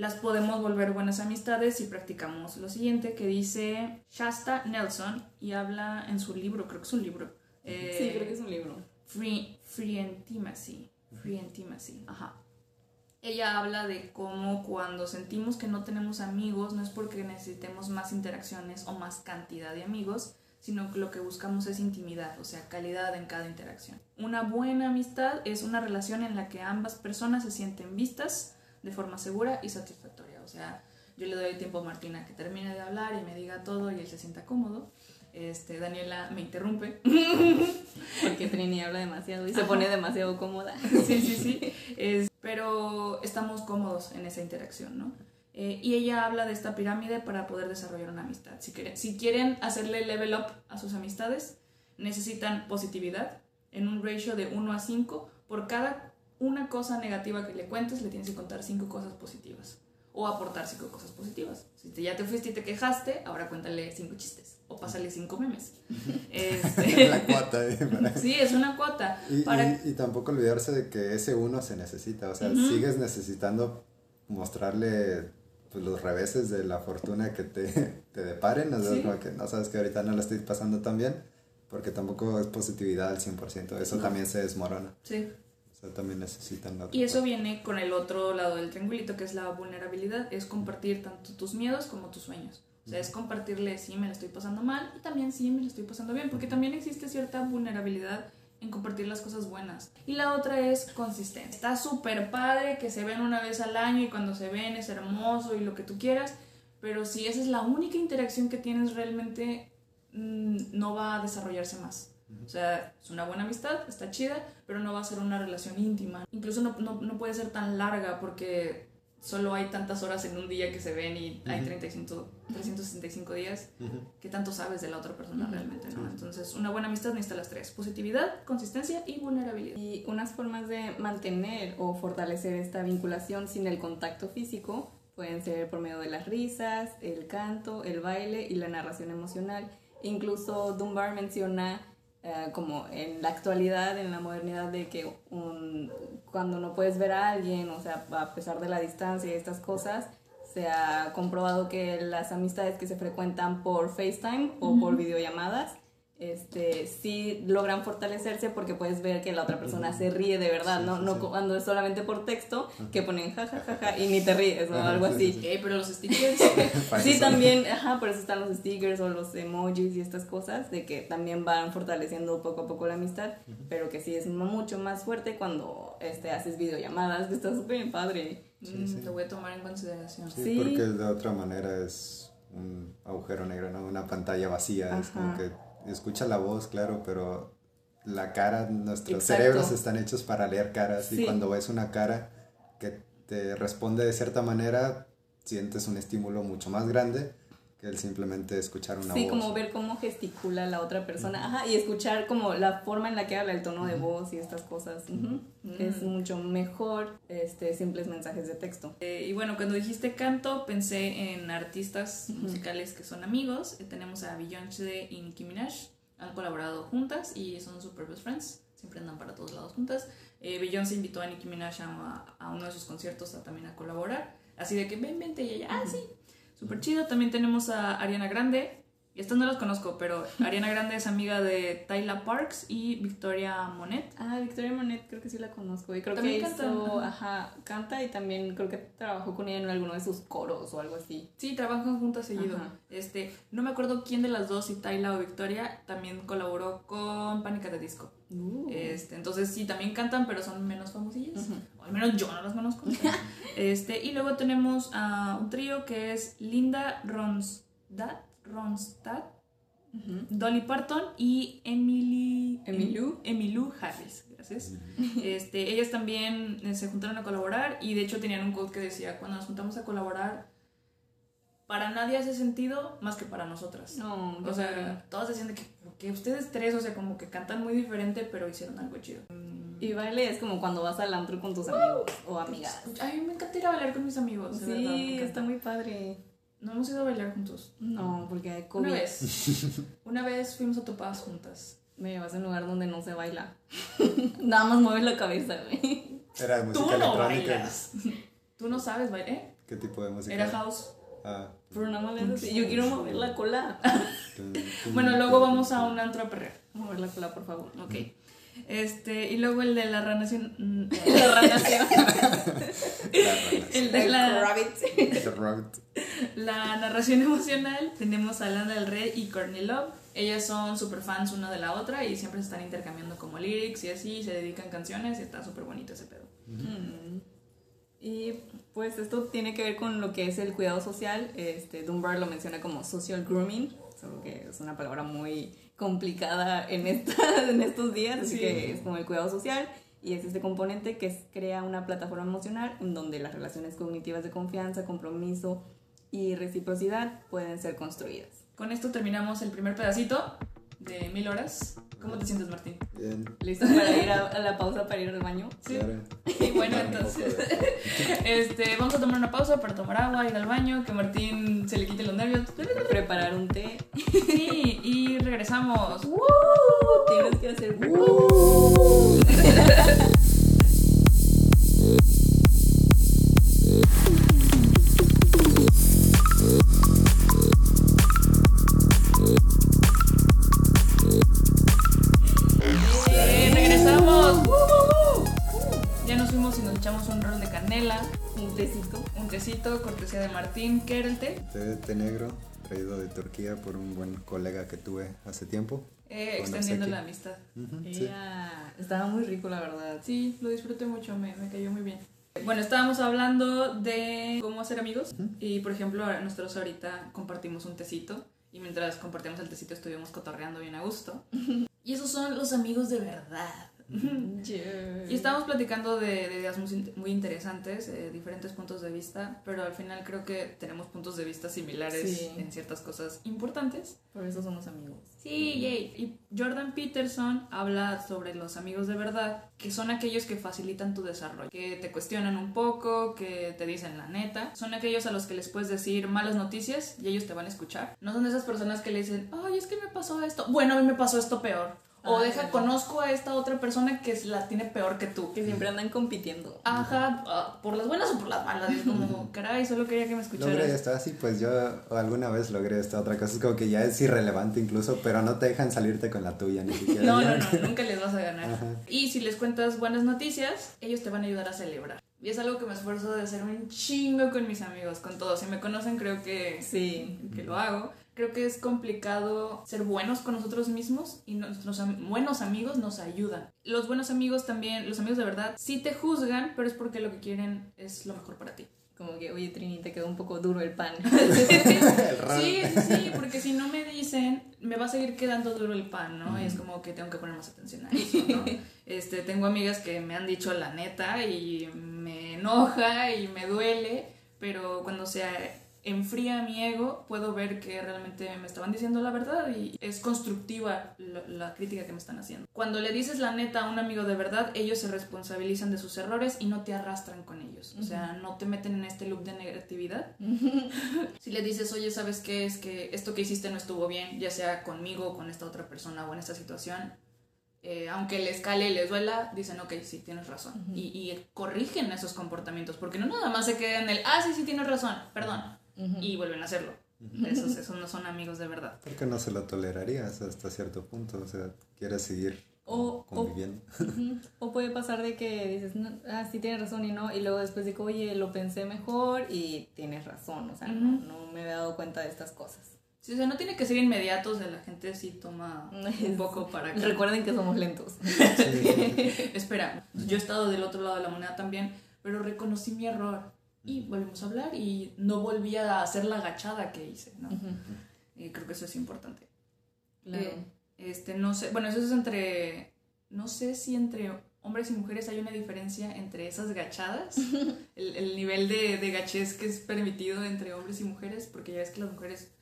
las podemos volver buenas amistades si practicamos lo siguiente que dice Shasta Nelson y habla en su libro, creo que es un libro. Eh, sí, creo que es un libro. Free, free Intimacy. Free Intimacy. Ajá ella habla de cómo cuando sentimos que no tenemos amigos no es porque necesitemos más interacciones o más cantidad de amigos, sino que lo que buscamos es intimidad, o sea, calidad en cada interacción. Una buena amistad es una relación en la que ambas personas se sienten vistas de forma segura y satisfactoria. O sea, yo le doy tiempo a Martina que termine de hablar y me diga todo y él se sienta cómodo. Este, Daniela me interrumpe. Porque Trini habla demasiado y se pone demasiado cómoda. Sí, sí, sí. Es, pero estamos cómodos en esa interacción, ¿no? Eh, y ella habla de esta pirámide para poder desarrollar una amistad. Si quieren, si quieren hacerle level up a sus amistades, necesitan positividad en un ratio de 1 a 5. Por cada una cosa negativa que le cuentes, le tienes que contar 5 cosas positivas. O aportar 5 cosas positivas. Si ya te fuiste y te quejaste, ahora cuéntale 5 chistes. O pásale 5 memes. este... la cuota. ¿eh? sí, es una cuota. Y, tampoco olvidarse de que ese uno se necesita. O sea, sigues necesitando mostrarle pues, los reveses de la fortuna que te, te deparen. ¿no? que no sabes que ahorita no la estoy pasando tan bien. Porque tampoco es positividad al 100%. Eso también se desmorona. Sí. O sea, también necesitan la Y eso viene con el otro lado del triangulito, que es la vulnerabilidad. Es compartir tanto tus miedos como tus sueños. O sea, es compartirle, sí, me lo estoy pasando mal y también sí, me lo estoy pasando bien, porque también existe cierta vulnerabilidad en compartir las cosas buenas. Y la otra es consistencia. Está súper padre que se ven una vez al año y cuando se ven es hermoso y lo que tú quieras, pero si esa es la única interacción que tienes realmente, mm, no va a desarrollarse más. O sea, es una buena amistad, está chida, pero no va a ser una relación íntima. Incluso no, no, no puede ser tan larga porque solo hay tantas horas en un día que se ven y hay 35, 365 días, que tanto sabes de la otra persona realmente, ¿no? Entonces, una buena amistad necesita las tres, positividad, consistencia y vulnerabilidad. Y unas formas de mantener o fortalecer esta vinculación sin el contacto físico pueden ser por medio de las risas, el canto, el baile y la narración emocional. Incluso Dunbar menciona eh, como en la actualidad, en la modernidad, de que un, cuando no puedes ver a alguien, o sea, a pesar de la distancia y estas cosas, se ha comprobado que las amistades que se frecuentan por FaceTime o por videollamadas este, sí logran fortalecerse porque puedes ver que la otra persona se ríe de verdad, ¿no? no cuando es solamente por texto, que ponen jajajaja y ni te ríes o algo así. pero los stickers. sí, también, ajá, por eso están los stickers o los emojis y estas cosas, de que también van fortaleciendo poco a poco la amistad, pero que sí es mucho más fuerte cuando este, haces videollamadas, que está súper padre. Mm, sí. Lo voy a tomar en consideración. Sí, Sí. porque de otra manera es un agujero negro, ¿no? Una pantalla vacía. Es como Ajá. que escucha la voz, claro, pero la cara, nuestros Exacto. cerebros están hechos para leer caras Sí. y cuando ves una cara que te responde de cierta manera, sientes un estímulo mucho más grande que el simplemente escuchar una Sí, voz. como ver cómo gesticula la otra persona. Ajá, y escuchar como la forma en la que habla, el tono de voz y estas cosas. Ujú. Es mucho mejor este simples mensajes de texto. Eh, y bueno, cuando dijiste canto, pensé en artistas musicales que son amigos. Eh, tenemos a Beyoncé y Nicki Minaj. Han colaborado juntas y son super best friends. Siempre andan para todos lados juntas. Eh, Beyoncé invitó a Nicki Minaj a, a uno de sus conciertos a, también a colaborar. Así de que ven, vente y ella, ah, sí. Súper chido. También tenemos a Ariana Grande. Y estas no las conozco, pero Ariana Grande es amiga de Tyla Parks y Victoria Monet. Ah, Victoria Monet creo que sí la conozco y creo También que canta, hizo, ajá. canta y también creo que trabajó con ella en alguno de sus coros o algo así. Sí, trabajan juntas seguido. Ajá. Este, no me acuerdo quién de las dos, si Tyla o Victoria, también colaboró con Pánica de Disco. Uh. Este, entonces sí, también cantan, pero son menos famosillas. O al menos yo no las conozco. este, y luego tenemos a un trío que es Linda Ronstadt. Dolly Parton y Emily Emilou. Emilou Harris, gracias. Este, ellas también eh, se juntaron a colaborar y de hecho tenían un code que decía, cuando nos juntamos a colaborar, para nadie hace sentido más que para nosotras. No, O sea, todas decían de que, que ustedes tres, o sea, como que cantan muy diferente, pero hicieron algo chido. y baile es como cuando vas al antro con tus amigos o amigas. A mí me encanta ir a bailar con mis amigos. verdad, Sí, encanta. está muy padre. No hemos ido a bailar juntos. No, porque hay COVID. Una vez. Una vez fuimos a topadas juntas. Me llevas a un lugar donde no se baila. Nada más mueves la cabeza, güey. Era Tú música no electrónica. bailas. Tú no sabes bailar, ¿eh? ¿Qué tipo de música? Era house. Ah, Pero nada más le así. Yo quiero mover la cola. Bueno, luego vamos a un antro a perrear. Mover la cola, por favor. Ok. Este, y luego el de la ranación. mm, La ranación. El de la, rabbit. The Rabbit. la narración emocional. Tenemos a Lana del Rey y Courtney Love. Ellas son super fans una de la otra y siempre se están intercambiando como lyrics y así, se dedican canciones y está súper bonito ese pedo. Mm. Y pues esto tiene que ver con lo que es el cuidado social. Este, Dunbar lo menciona como social grooming, solo que es una palabra muy complicada en, esta, en estos días, así Sí. que es como el cuidado social. Y es este componente que es- crea una plataforma emocional en donde las relaciones cognitivas de confianza, compromiso y reciprocidad pueden ser construidas. Con esto terminamos el primer pedacito de mil horas. ¿Cómo te sientes, Martín? Bien. ¿Listo para ir a, a la pausa para ir al baño? Sí. Claro. Y bueno, entonces, este, vamos a tomar una pausa para tomar agua, ir al baño, que Martín se le quite los nervios. Preparar un té. Sí, y regresamos. Tienes que hacer... Eh, cortesía de Martín. ¿Qué era el té? Té negro, traído de Turquía por un buen colega que tuve hace tiempo. Eh, extendiendo la amistad. Ella estaba muy rico, la verdad. Sí, lo disfruté mucho, me, me cayó muy bien. Bueno, estábamos hablando de cómo hacer amigos y por ejemplo nosotros ahorita compartimos un tecito y mientras compartimos el tecito estuvimos cotorreando bien a gusto. Y esos son los amigos de verdad. Y estábamos platicando de, de ideas muy, in- muy interesantes, eh, diferentes puntos de vista, pero al final creo que tenemos puntos de vista similares Sí. en ciertas cosas importantes. Por eso somos amigos. Sí, yay. Y Jordan Peterson habla sobre los amigos de verdad, que son aquellos que facilitan tu desarrollo, que te cuestionan un poco, que te dicen la neta. Son aquellos a los que les puedes decir malas noticias y ellos te van a escuchar. No son esas personas que le dicen, ay, es que me pasó esto. Bueno, a mí me pasó esto peor. O Ah, deja, conozco a esta otra persona que la tiene peor que tú. Que siempre andan compitiendo. Ajá, ah, por las buenas o por las malas. Es como, caray, solo quería que me Logré escucharas. esto así, pues yo alguna vez logré esta otra cosa, es como que ya es irrelevante incluso, pero no te dejan salirte con la tuya ni siquiera. No, no, no, nunca les vas a ganar. Ajá. Y si les cuentas buenas noticias, ellos te van a ayudar a celebrar. Y es algo que me esfuerzo de hacer un chingo con mis amigos, con todos. Si me conocen, creo que, Sí. que lo hago. Creo que es complicado ser buenos con nosotros mismos y nuestros am- buenos amigos nos ayudan. Los buenos amigos también, los amigos de verdad, sí te juzgan, pero es porque lo que quieren es lo mejor para ti. Como que, oye, Trini, te quedó un poco duro el pan. Sí, sí, sí, porque si no me dicen, me va a seguir quedando duro el pan, ¿no? Y es como que tengo que poner más atención a eso, ¿no? Este, tengo amigas que me han dicho la neta y me enoja y me duele, pero cuando se enfría mi ego, puedo ver que realmente me estaban diciendo la verdad y es constructiva la, la crítica que me están haciendo. Cuando le dices la neta a un amigo de verdad, ellos se responsabilizan de sus errores y no te arrastran con ellos. O sea, no te meten en este loop de negatividad. Si le dices, oye, ¿sabes qué? Es que esto que hiciste no estuvo bien, ya sea conmigo o con esta otra persona o en esta situación, eh, aunque les cale y les duela, dicen, ok, sí, tienes razón. y, y corrigen esos comportamientos, porque no nada más se quedan en el, ah, sí, sí, tienes razón, perdón, y vuelven a hacerlo. Esos, esos no son amigos de verdad. Porque no se lo tolerarías hasta cierto punto, o sea, quieres seguir O- o- conviviendo. Ujú. O puede pasar de que dices, no, ah, sí tienes razón y no, y luego después digo, oye, lo pensé mejor y tienes razón, o sea, no, no me había dado cuenta de estas cosas. Sí, o sea, no tiene que ser inmediatos, de la gente sí toma un poco para que... Recuerden que somos lentos. Espera, yo he estado del otro lado de la moneda también, pero reconocí mi error y volvimos a hablar y no volví a hacer la agachada que hice, ¿no? Creo que eso es importante. Claro. Eh, este, no sé, bueno, eso es entre, no sé si entre hombres y mujeres hay una diferencia entre esas gachadas, el, el nivel de, de gachez que es permitido entre hombres y mujeres, porque ya ves que las mujeres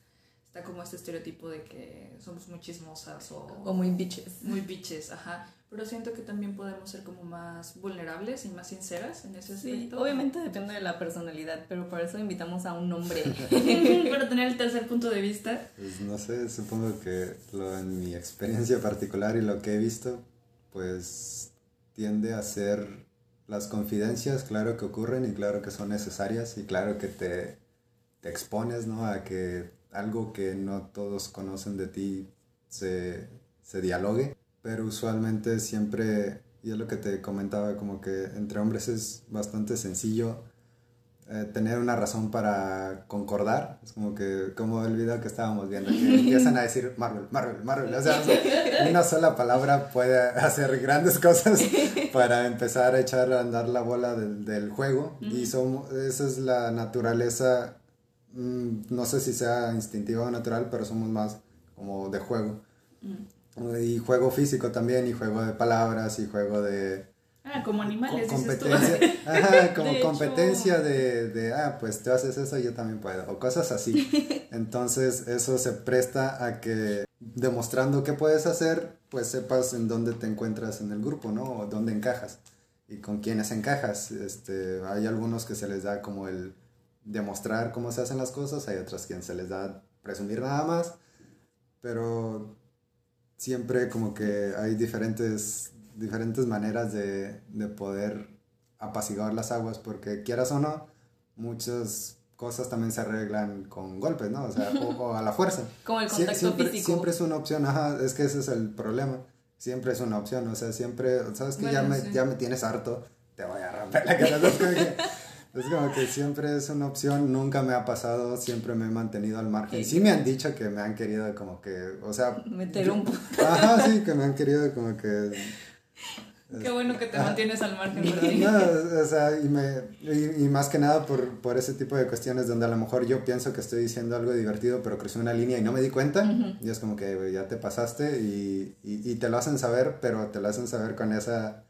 está como este estereotipo de que somos muy chismosas o, O muy bitches. muy bitches, ajá. Pero siento que también podemos ser como más vulnerables y más sinceras en ese Sí, aspecto. obviamente depende de la personalidad, pero por eso invitamos a un hombre. Para tener el tercer punto de vista. Pues no sé, supongo que lo, en mi experiencia particular y lo que he visto, pues tiende a ser las confidencias, claro que ocurren y claro que son necesarias y claro que te, te expones, ¿no? A que algo que no todos conocen de ti se, se dialogue, pero usualmente siempre, y es lo que te comentaba, como que entre hombres es bastante sencillo eh, tener una razón para concordar. Es como que, como el video que estábamos viendo, que empiezan a decir Marvel, Marvel, Marvel. O sea, una sola palabra puede hacer grandes cosas para empezar a echar a andar la bola del, del juego. Y somos, esa es la naturaleza, no sé si sea instintiva o natural, pero somos más como de juego. Y juego físico también, y juego de palabras, y juego de Ah, como animales, co- dices tú. competencia, ajá, como De hecho. competencia de, de, ah, pues tú haces eso, yo también puedo, o cosas así. Entonces, eso se presta a que demostrando qué puedes hacer, pues sepas en dónde te encuentras en el grupo, ¿no? O dónde encajas y con quiénes encajas. Este, hay algunos que se les da como el demostrar cómo se hacen las cosas, hay otros quien se les da presumir nada más, pero siempre como que hay diferentes, diferentes maneras de, de poder apaciguar las aguas, porque quieras o no, muchas cosas también se arreglan con golpes, ¿no? O sea, o, o a la fuerza. Como el Sie- contacto siempre, físico. siempre es una opción, ajá, es que ese es el problema. Siempre es una opción, o sea, siempre, sabes que ya, me, ya me tienes harto, te voy a romper la cara. Es como que, siempre es una opción, nunca me ha pasado, siempre me he mantenido al margen. Sí me han dicho que me han querido como que, o sea... Meter un Ajá, sí, que me han querido como que... Qué bueno que te Ah. mantienes al margen, ¿verdad? No, o sea, y, me, y, y más que nada por, por ese tipo de cuestiones donde a lo mejor yo pienso que estoy diciendo algo divertido, pero crucé una línea y no me di cuenta. Y es como que ya te pasaste y, y, y te lo hacen saber, pero te lo hacen saber con esa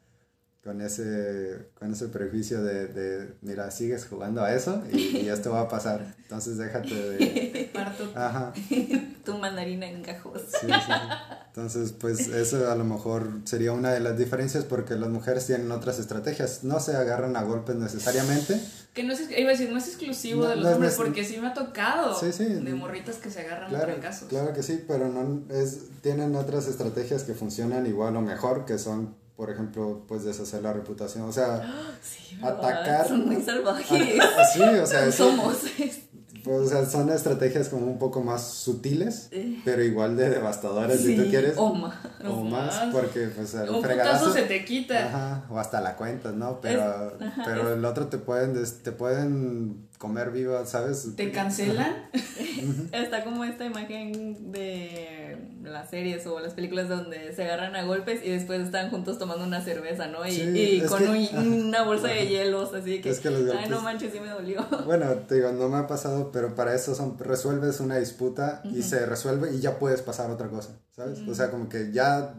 con ese con ese prejuicio de, de mira, sigues jugando a eso y, y esto va a pasar. Entonces déjate de... Parto. Ajá. tu mandarina en gajos. Sí, sí. Entonces, pues eso a lo mejor sería una de las diferencias porque las mujeres tienen otras estrategias. No se agarran a golpes necesariamente. Que no es, iba a decir, no es exclusivo No, de los no hombres, porque sí me ha tocado Sí, sí. de morritas que se agarran a Claro, trancazos. claro que sí, pero no es, tienen otras estrategias que funcionan igual o mejor, que son, por ejemplo, pues deshacer la reputación. O sea. Atacar. Son muy salvajes. a- sí, o sea, eso- Somos. pues, o sea, son estrategias como un poco más sutiles, pero igual de devastadoras si tú quieres. o más. o más, porque pues el fregadazo putazo se te quita. Ajá, o hasta la cuentas, ¿no? Pero, pero el otro te pueden, te pueden comer viva, ¿sabes? ¿Te cancelan? Está como esta imagen de las series o las películas donde se agarran a golpes y después están juntos tomando una cerveza, ¿no? Y, Sí, y con que- un- una bolsa de hielos, así que, Es que los ay, golpes- no manches, sí me dolió. Bueno, te digo, no me ha pasado, pero para eso son, resuelves una disputa y se resuelve y ya puedes pasar a otra cosa, ¿sabes? O sea, como que ya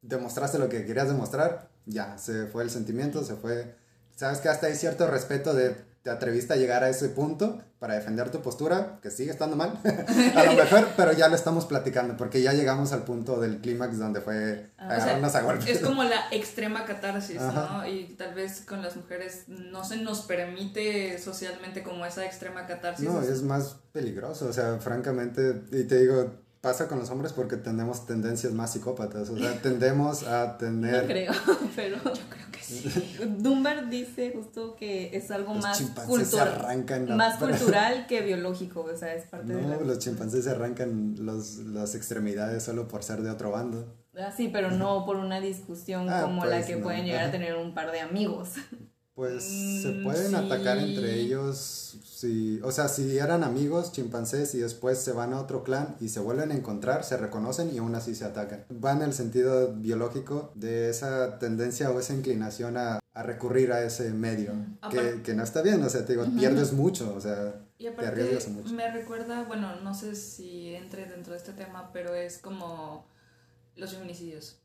demostraste lo que querías demostrar, ya, se fue el sentimiento, se fue... Sabes que hasta hay cierto respeto de te atreviste a llegar a ese punto para defender tu postura, que sigue estando mal, a lo mejor, pero ya lo estamos platicando, porque ya llegamos al punto del clímax donde fue O sea, agarrarnos a golpes. es como la extrema catarsis, Ajá. ¿no? Y tal vez con las mujeres no se nos permite socialmente como esa extrema catarsis. No, es más peligroso, o sea, francamente, y te digo, pasa con los hombres porque tenemos tendencias más psicópatas, o sea, tendemos a No tener... creo, pero Yo creo que sí. Dunbar dice justo que es algo Los más, chimpancés se cultural arrancan la- más cultural que biológico, o sea, es parte de la... No, los chimpancés se arrancan los, las extremidades solo por ser de otro bando. Ah, sí, pero no por una discusión Ah, como la pues, que no, pueden llegar a tener un par de amigos. Pues se Mm, pueden sí. atacar entre ellos, si, o sea, si eran amigos chimpancés y después se van a otro clan y se vuelven a encontrar, se reconocen y aún así se atacan. Va en el sentido biológico de esa tendencia o esa inclinación a, a recurrir a ese medio, que, Aparte- que no está bien, o sea, te digo, pierdes mucho, o sea, Y te arriesgas mucho. me recuerda, bueno, no sé si entre dentro de este tema, pero es como los feminicidios.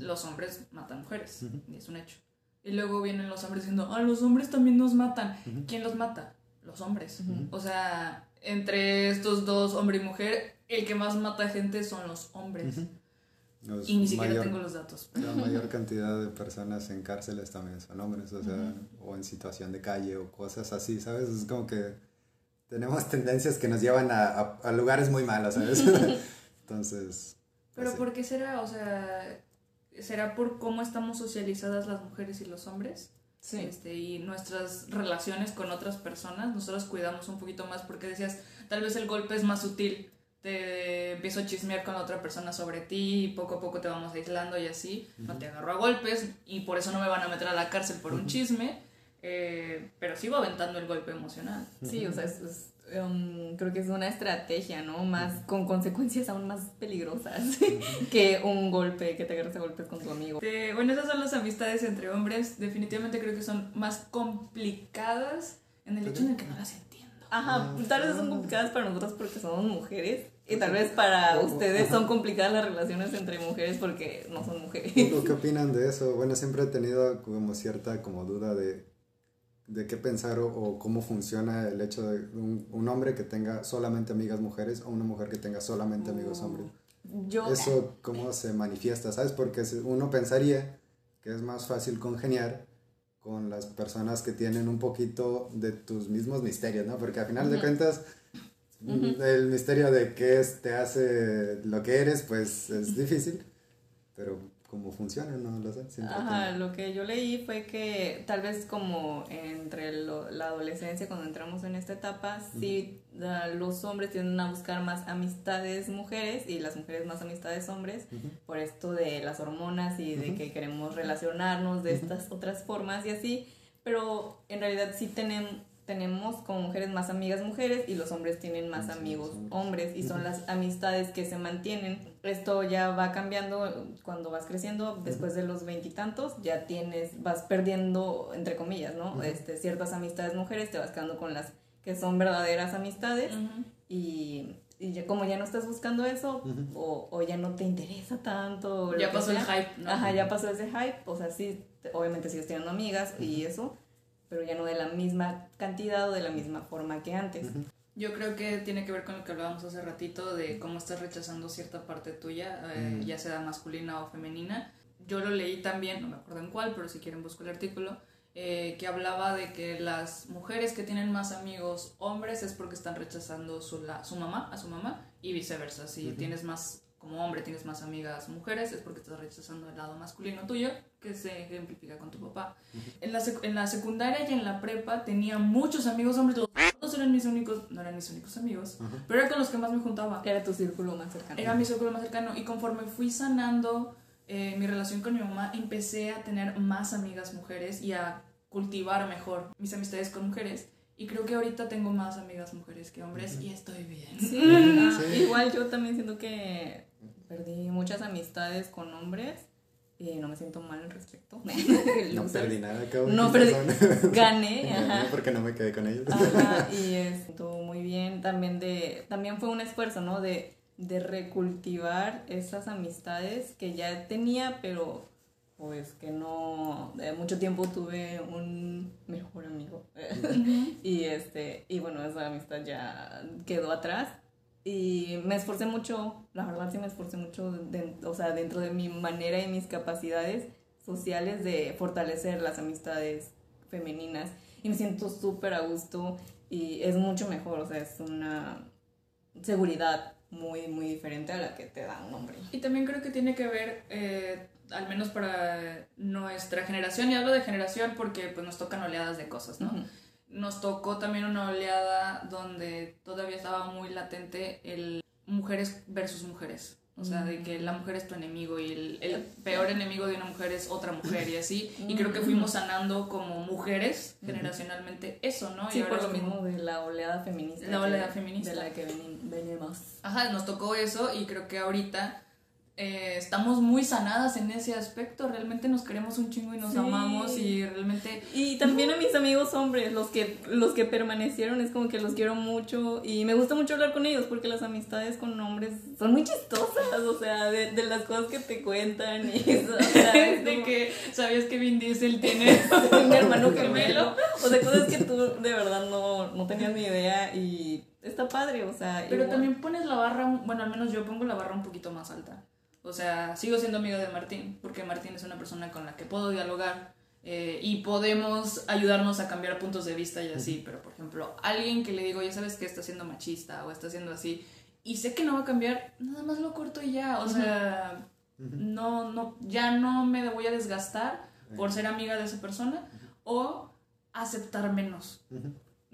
Los hombres matan mujeres, y es un hecho. Y luego vienen los hombres diciendo, ah, los hombres también nos matan. ¿Quién los mata? Los hombres. O sea, entre estos dos, hombre y mujer, el que más mata gente son los hombres. Los Y ni siquiera mayor- tengo los datos. La mayor cantidad de personas en cárceles también son hombres, o sea, o en situación de calle o cosas así, ¿sabes? Es como que tenemos tendencias que nos llevan a, a- a lugares muy malos, ¿sabes? Entonces... Pero pues, ¿por qué será? O sea, ¿será por cómo estamos socializadas las mujeres y los hombres? Sí. Este, y nuestras relaciones con otras personas, nosotros cuidamos un poquito más porque decías, tal vez el golpe es más sutil. Te empiezo a chismear con la otra persona sobre ti y poco a poco te vamos aislando y así. No te agarro a golpes y por eso no me van a meter a la cárcel por un chisme, eh, pero sigo aventando el golpe emocional. Sí, o sea, es, es, um, creo que es una estrategia, ¿no? Más con consecuencias aún más peligrosas que un golpe, que te agarres a golpes con tu amigo. Este, bueno, esas son las amistades entre hombres. Definitivamente creo que son más complicadas en el hecho en el que no las entiendo. Ajá, tal vez son complicadas para nosotros porque somos mujeres y tal vez para ustedes son complicadas las relaciones entre mujeres porque no son mujeres. ¿o ¿Qué opinan de eso? Bueno, siempre he tenido como cierta como duda de, de qué pensar o, o cómo funciona el hecho de un, un hombre que tenga solamente amigas mujeres o una mujer que tenga solamente amigos hombres. Yo, eso cómo se manifiesta, ¿sabes? Porque uno pensaría que es más fácil congeniar con las personas que tienen un poquito de tus mismos misterios, ¿no? Porque al final de cuentas, el misterio de qué es, te hace lo que eres, pues es difícil, pero cómo funciona, no lo sé. Ajá, lo que yo leí fue que tal vez como entre lo- la adolescencia, cuando entramos en esta etapa, sí, la- los hombres tienden a buscar más amistades mujeres y las mujeres más amistades hombres, por esto de las hormonas y de que queremos relacionarnos de estas otras formas y así, pero en realidad sí tenemos tenemos como mujeres más amigas mujeres y los hombres tienen más amigos hombres. y son las amistades que se mantienen. Esto ya va cambiando cuando vas creciendo, después de los veintitantos ya tienes, vas perdiendo, entre comillas, ¿no? este, ciertas amistades mujeres, te vas quedando con las que son verdaderas amistades y, y ya, como ya no estás buscando eso o, o ya no te interesa tanto. Ya pasó el hype, ¿no? Ajá, ya pasó ese hype, o sea, sí, te- obviamente sigues teniendo amigas y eso, pero ya no de la misma cantidad o de la misma forma que antes. Yo creo que tiene que ver con lo que hablábamos hace ratito de cómo estás rechazando cierta parte tuya, eh, ya sea masculina o femenina. Yo lo leí también, no me acuerdo en cuál, pero si quieren busco el artículo, eh, que hablaba de que las mujeres que tienen más amigos hombres es porque están rechazando su, la, su mamá, a su mamá, y viceversa. Si tienes más, como hombre tienes más amigas mujeres, es porque estás rechazando el lado masculino tuyo, que se ejemplifica con tu papá. En la, sec- en la secundaria y en la prepa tenía muchos amigos hombres, los todos eran mis únicos, no eran mis únicos amigos, pero era con los que más me juntaba. Era tu círculo más cercano. Era mi círculo más cercano y conforme fui sanando eh, mi relación con mi mamá, empecé a tener más amigas mujeres y a cultivar mejor mis amistades con mujeres Y creo que ahorita tengo más amigas mujeres que hombres y estoy bien. Sí, ah, igual yo también siento que perdí muchas amistades con hombres y no me siento mal al respecto. no perdí nada, acabo No perdí, gané, ajá. porque no me quedé con ellos. Ajá, y estuvo muy bien. También, de, también fue un esfuerzo, ¿no? De, de recultivar esas amistades que ya tenía, pero pues que no de mucho tiempo tuve un mejor amigo y este y bueno esa amistad ya quedó atrás y me esforcé mucho la verdad sí me esforcé mucho o sea dentro de mi manera y mis capacidades sociales de fortalecer las amistades femeninas. Y me siento súper a gusto y es mucho mejor o sea es una seguridad muy muy diferente a la que te da un hombre. Y también creo que tiene que ver eh, al menos para nuestra generación, y hablo de generación porque pues nos tocan oleadas de cosas, ¿no? Nos tocó también una oleada donde todavía estaba muy latente el mujeres versus mujeres. O sea, de que la mujer es tu enemigo y el, el, peor enemigo de una mujer es otra mujer y así. Y creo que fuimos sanando como mujeres generacionalmente eso, ¿no? Sí, y por lo mismo de la oleada feminista. La oleada feminista. De la que venimos. Ajá, nos tocó eso y creo que ahorita eh, estamos muy sanadas en ese aspecto, realmente nos queremos un chingo y nos amamos y realmente... Y también a mis amigos hombres, los que, los que permanecieron, es como que los quiero mucho y me gusta mucho hablar con ellos porque las amistades con hombres son muy chistosas, o sea, de, de las cosas que te cuentan y eso, o sea, de que sabías que Vin Diesel tiene un hermano gemelo, o sea, cosas que tú de verdad no, no tenías ni idea y está padre, o sea... Pero también pones la barra, bueno, al menos yo pongo la barra un poquito más alta. O sea, sigo siendo amigo de Martín, porque Martín es una persona con la que puedo dialogar eh, y podemos ayudarnos a cambiar puntos de vista y así. Pero, por ejemplo, alguien que le digo, ya sabes que está siendo machista o está siendo así, y sé que no va a cambiar, nada más lo corto y ya. O sea, no, no, ya no me voy a desgastar por ser amiga de esa persona o aceptar menos.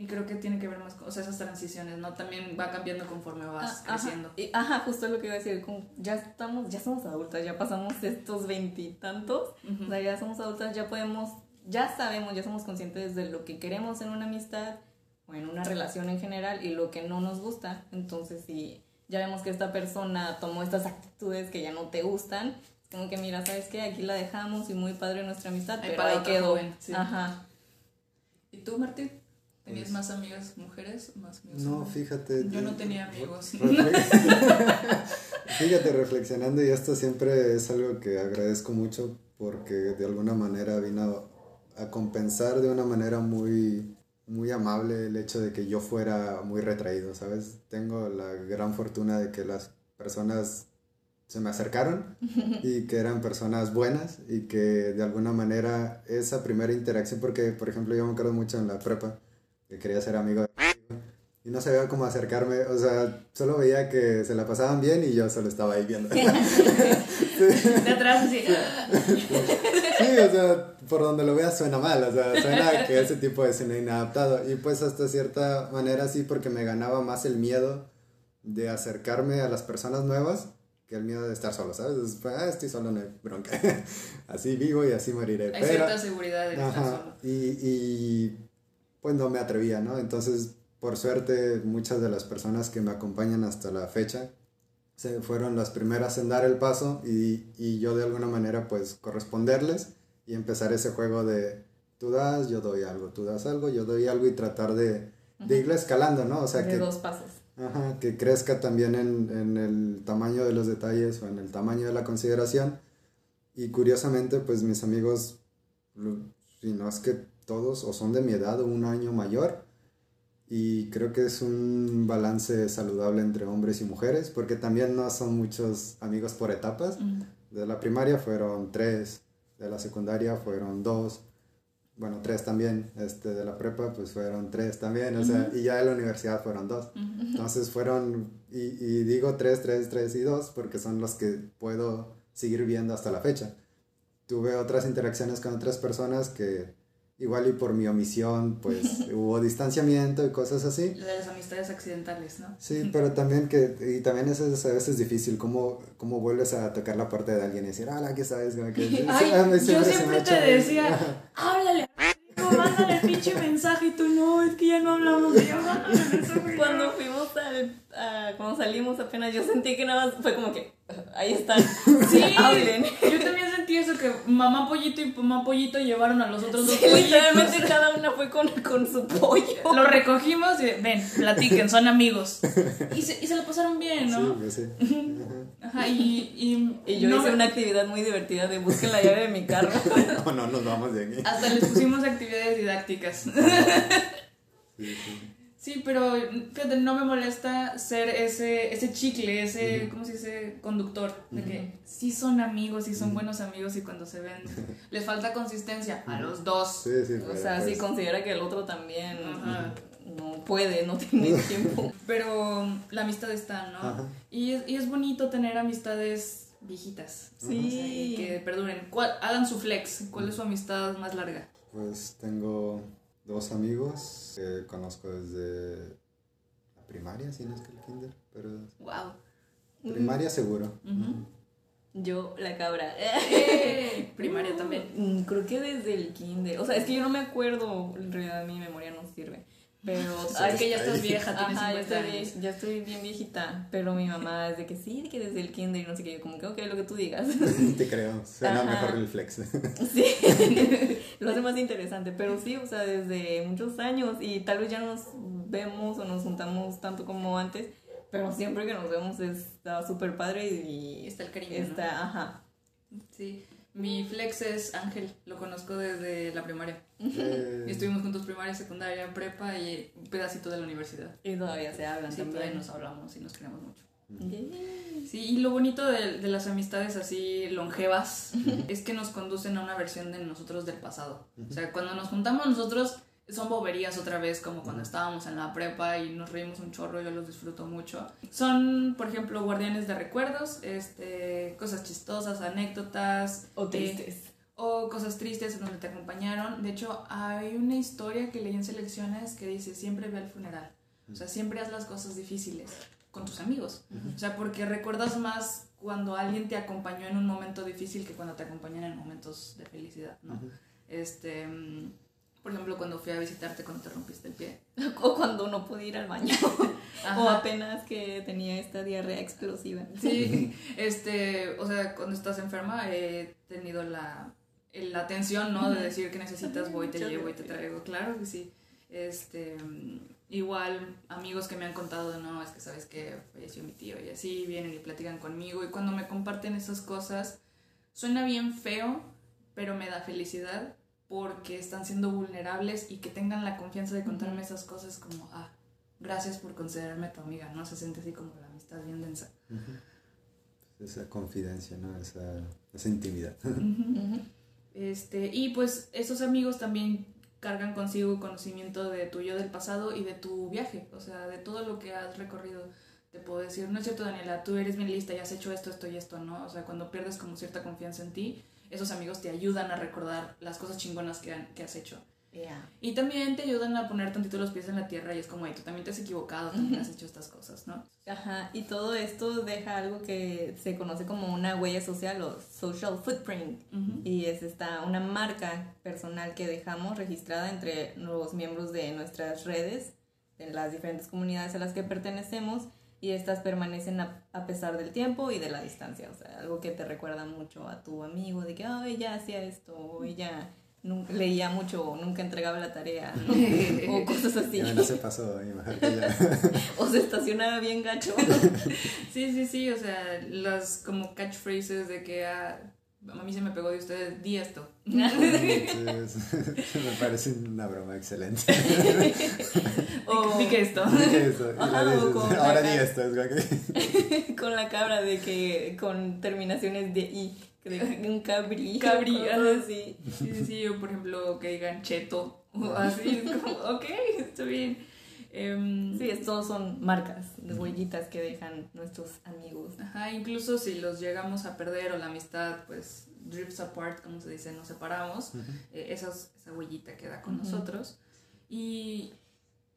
Y creo que tiene que ver más con o sea, esas transiciones, ¿no? También va cambiando conforme vas ah, creciendo. Ajá, y, ajá, justo lo que iba a decir, como ya estamos, ya somos adultas, ya pasamos estos veintitantos, o sea, ya somos adultas, ya podemos, ya sabemos, ya somos conscientes de lo que queremos en una amistad o en una relación en general y lo que no nos gusta. Entonces, si ya vemos que esta persona tomó estas actitudes que ya no te gustan, es como que mira, ¿sabes qué? Aquí la dejamos y muy padre nuestra amistad, pero ahí quedó. Ajá. ¿Y tú, Martín? ¿Tenías más amigas mujeres? Más no, fíjate. Yo no tenía amigos. fíjate, reflexionando, y esto siempre es algo que agradezco mucho porque de alguna manera vino a, compensar de una manera muy, muy amable el hecho de que yo fuera muy retraído, ¿sabes? Tengo la gran fortuna de que las personas se me acercaron y que eran personas buenas y que de alguna manera esa primera interacción, porque por ejemplo yo me acuerdo mucho en la prepa, que quería ser amigo de y no sabía cómo acercarme, o sea, solo veía que se la pasaban bien y yo solo estaba ahí viendo. De atrás sí. Sí, o sea, por donde lo veas suena mal, o sea, suena que ese tipo de escena inadaptado. Y pues hasta cierta manera sí, porque me ganaba más el miedo de acercarme a las personas nuevas que el miedo de estar solo, ¿sabes? Pues, ah, estoy solo, no hay bronca. así vivo y así moriré. Hay cierta seguridad de estar solo. Y, y pues no me atrevía, ¿no? Entonces, por suerte, muchas de las personas que me acompañan hasta la fecha se fueron las primeras en dar el paso y, y yo de alguna manera pues corresponderles y empezar ese juego de tú das, yo doy algo, tú das algo, yo doy algo y tratar de, de irla escalando, ¿no? O sea de que... dos pasos. Ajá, que crezca también en, en el tamaño de los detalles o en el tamaño de la consideración. Y curiosamente, pues mis amigos, si no es que todos o son de mi edad o un año mayor. Y creo que es un balance saludable entre hombres y mujeres, porque también no son muchos amigos por etapas. De la primaria fueron tres, de la secundaria fueron dos, bueno, tres también, este, de la prepa pues fueron tres también, o sea, y ya de la universidad fueron dos. Entonces fueron, y, y, digo tres, tres, tres y dos, porque son los que puedo seguir viendo hasta la fecha. Tuve otras interacciones con otras personas que igual y por mi omisión, pues hubo distanciamiento y cosas así. De las amistades accidentales, ¿no? Sí, pero también que, y también eso es a veces difícil, cómo, cómo vuelves a tocar la puerta de alguien y decir, hola, ¿qué sabes? Ay, yo siempre te decía, háblale, mándale el pinche mensaje y tú no, es que ya no hablamos. Y yo, mándale el mensaje. Cuando fuimos al, a- cuando salimos apenas, yo sentí que nada más fue como que ahí están. Sí, Hablen. yo también sentí eso que mamá pollito y mamá pollito llevaron a los otros dos Sí, pollitos. literalmente cada una fue con, con su pollo. Lo recogimos y ven, platiquen, son amigos. Y se, y se lo pasaron bien, Sí, ¿no? pues sí. Ajá, y, y, Y yo no hice me- una actividad muy divertida de busquen la llave de mi carro. No, no, nos vamos de aquí. Hasta les pusimos actividades didácticas. Sí, sí. Sí, pero fíjate, no me molesta ser ese, ese chicle, ese, ¿cómo se dice? Conductor. De que sí son amigos, sí son buenos amigos y cuando se ven les falta consistencia a los dos. Sí, sí, O sea, si pues, considera que el otro también no puede, no tiene tiempo. Pero la amistad está, ¿no? Y es, y es bonito tener amistades viejitas. Sí. O sea, y que perduren. ¿Cuál- hagan su flex. ¿Cuál es su amistad más larga? Pues tengo dos amigos que conozco desde la primaria, si no es que el kinder, pero Wow. primaria seguro. Yo, la cabra. Primaria también. Mm, Creo que desde el kinder. O sea, es que yo no me acuerdo. En realidad mi memoria no sirve. Pero. Ay, que ya estás vieja, tienes Ajá, ya 50 estoy, años. ya estoy bien viejita. Pero mi mamá es de que sí, de que desde el kinder y no sé qué. Yo como que, ok, lo que tú digas. Te creo, suena Ajá. mejor el flex. Sí, lo hace más interesante, pero sí, o sea, desde muchos años y tal vez ya nos vemos o nos juntamos tanto como antes, pero siempre que nos vemos está súper padre y Está el cariño, ¿no? Está, ajá. Sí. Mi flex es Ángel. Lo conozco desde la primaria. Eh, Y estuvimos juntos primaria, secundaria, prepa y un pedacito de la universidad. Y todavía se hablan Sí, todavía también. nos hablamos y nos queremos mucho. Yay. Sí, y lo bonito de, de las amistades así longevas es que nos conducen a una versión de nosotros del pasado. O sea, cuando nos juntamos nosotros son boberías otra vez, como cuando estábamos en la prepa y nos reímos un chorro, yo los disfruto mucho. Son, por ejemplo, guardianes de recuerdos, este, cosas chistosas, anécdotas. O eh, tristes. o cosas tristes en donde te acompañaron. De hecho, hay una historia que leí en selecciones que dice, siempre ve al funeral. O sea, siempre haz las cosas difíciles con tus amigos. O sea, porque recuerdas más cuando alguien te acompañó en un momento difícil que cuando te acompañan en momentos de felicidad, ¿no? Este, mm, por ejemplo, cuando fui a visitarte cuando te rompiste el pie. O cuando no pude ir al baño. O apenas que tenía esta diarrea explosiva. Sí, este, o sea, cuando estás enferma he tenido la, la atención, ¿no? De decir que necesitas, voy, te llevo y te traigo. Claro que sí. Este, igual amigos que me han contado, no, es que sabes que falleció mi tío y así vienen y platican conmigo y cuando me comparten esas cosas, suena bien feo, pero me da felicidad porque están siendo vulnerables y que tengan la confianza de contarme esas cosas como, ah, gracias por considerarme tu amiga, ¿no? Se siente así como la amistad bien densa. Esa confidencia, ¿no? Esa, esa intimidad. Este, y pues esos amigos también cargan consigo conocimiento de tuyo del pasado y de tu viaje, o sea, de todo lo que has recorrido. Te puedo decir, no es cierto, Daniela, tú eres bien lista y has hecho esto, esto y esto, ¿no? O sea, cuando pierdes como cierta confianza en ti, esos amigos te ayudan a recordar las cosas chingonas que, han- que has hecho. Yeah. Y también te ayudan a poner tantito los pies en la tierra y es como, "Ey, tú también te has equivocado, también has hecho estas cosas, ¿no? Ajá, y todo esto deja algo que se conoce como una huella social o social footprint. Y es esta, una marca personal que dejamos registrada entre los miembros de nuestras redes, en las diferentes comunidades a las que pertenecemos, y estas permanecen a, a pesar del tiempo y de la distancia. O sea, algo que te recuerda mucho a tu amigo de que, oh, ella hacía esto, o ella nu- leía mucho, o nunca entregaba la tarea, ¿no? o cosas así. Ya no se pasó, y mejor que ya. o se estacionaba bien gacho. Sí, sí, sí, o sea, las como catchphrases de que ah, a mí se me pegó de ustedes, di esto. Entonces, me parece una broma excelente. O- Di que esto. Dije eso, y la Ajá, o dices, con la ahora di esto. Es como que- con la cabra de que con terminaciones de i, de un cabrí. Cabrí, así. Sí, sí, sí, o por ejemplo que digan cheto o así, es como, ok, está bien. Em, Sí, estos son marcas, de huellitas que dejan nuestros amigos. Ajá, incluso si los llegamos a perder o la amistad, pues, drifts apart, como se dice, nos separamos, eh, esas- esa huellita queda con nosotros y,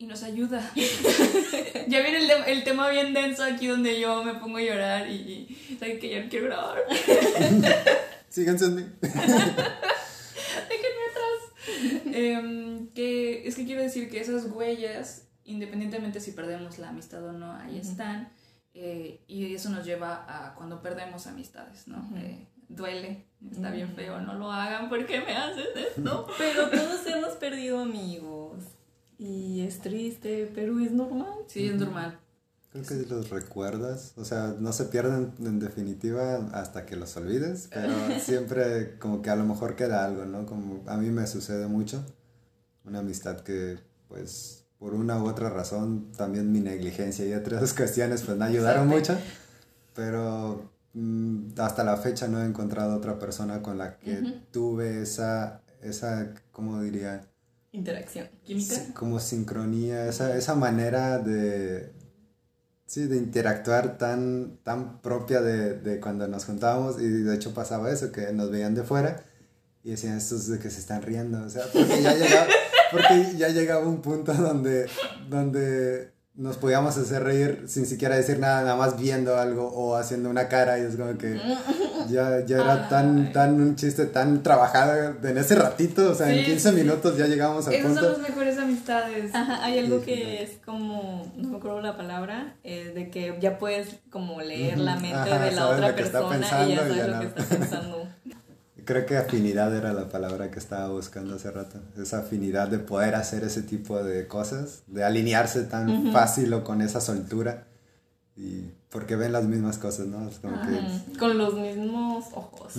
y nos ayuda. ya viene el, tema bien denso aquí donde yo me pongo a llorar y, y saben que ya no quiero grabar. Síganse en mí. Déjenme atrás. Em, que es que quiero decir que esas huellas, independientemente si perdemos la amistad o no, ahí están. Eh, y eso nos lleva a cuando perdemos amistades, ¿no? Eh, duele, está bien feo, no lo hagan porque me haces esto. Pero todos hemos perdido amigos. Y es triste, pero es normal. Sí, es normal. Creo que los recuerdas, o sea, no se pierden en definitiva hasta que los olvides, pero siempre como que a lo mejor queda algo, ¿no? Como a mí me sucede mucho, una amistad que pues por una u otra razón, también mi negligencia y otras cuestiones pues me ayudaron mucho, pero mm, hasta la fecha no he encontrado otra persona con la que tuve esa, esa, ¿cómo diría? Interacción. ¿Química? Como sincronía, esa, esa manera de Sí, de interactuar tan, tan propia de, de, cuando nos juntábamos y de hecho pasaba eso, que nos veían de fuera y decían estos de que se están riendo, o sea, porque ya llegaba, porque ya llegaba un punto donde, donde nos podíamos hacer reír sin siquiera decir nada, nada más viendo algo o haciendo una cara y es como que ya, ya era tan, tan un chiste tan trabajado en ese ratito, o sea, en 15 minutos ya llegamos al Esas punto. son las mejores amistades. Ajá, hay algo que es como, no me acuerdo la palabra, eh, de que ya puedes como leer la mente Ajá, de la otra lo que está persona y pensando ya y sabes ya lo no. que está pensando. Creo que afinidad era la palabra que estaba buscando hace rato. Esa afinidad de poder hacer ese tipo de cosas, de alinearse tan fácil o con esa soltura. Y porque ven las mismas cosas, ¿no? Es como que... Ujú, Con los mismos ojos.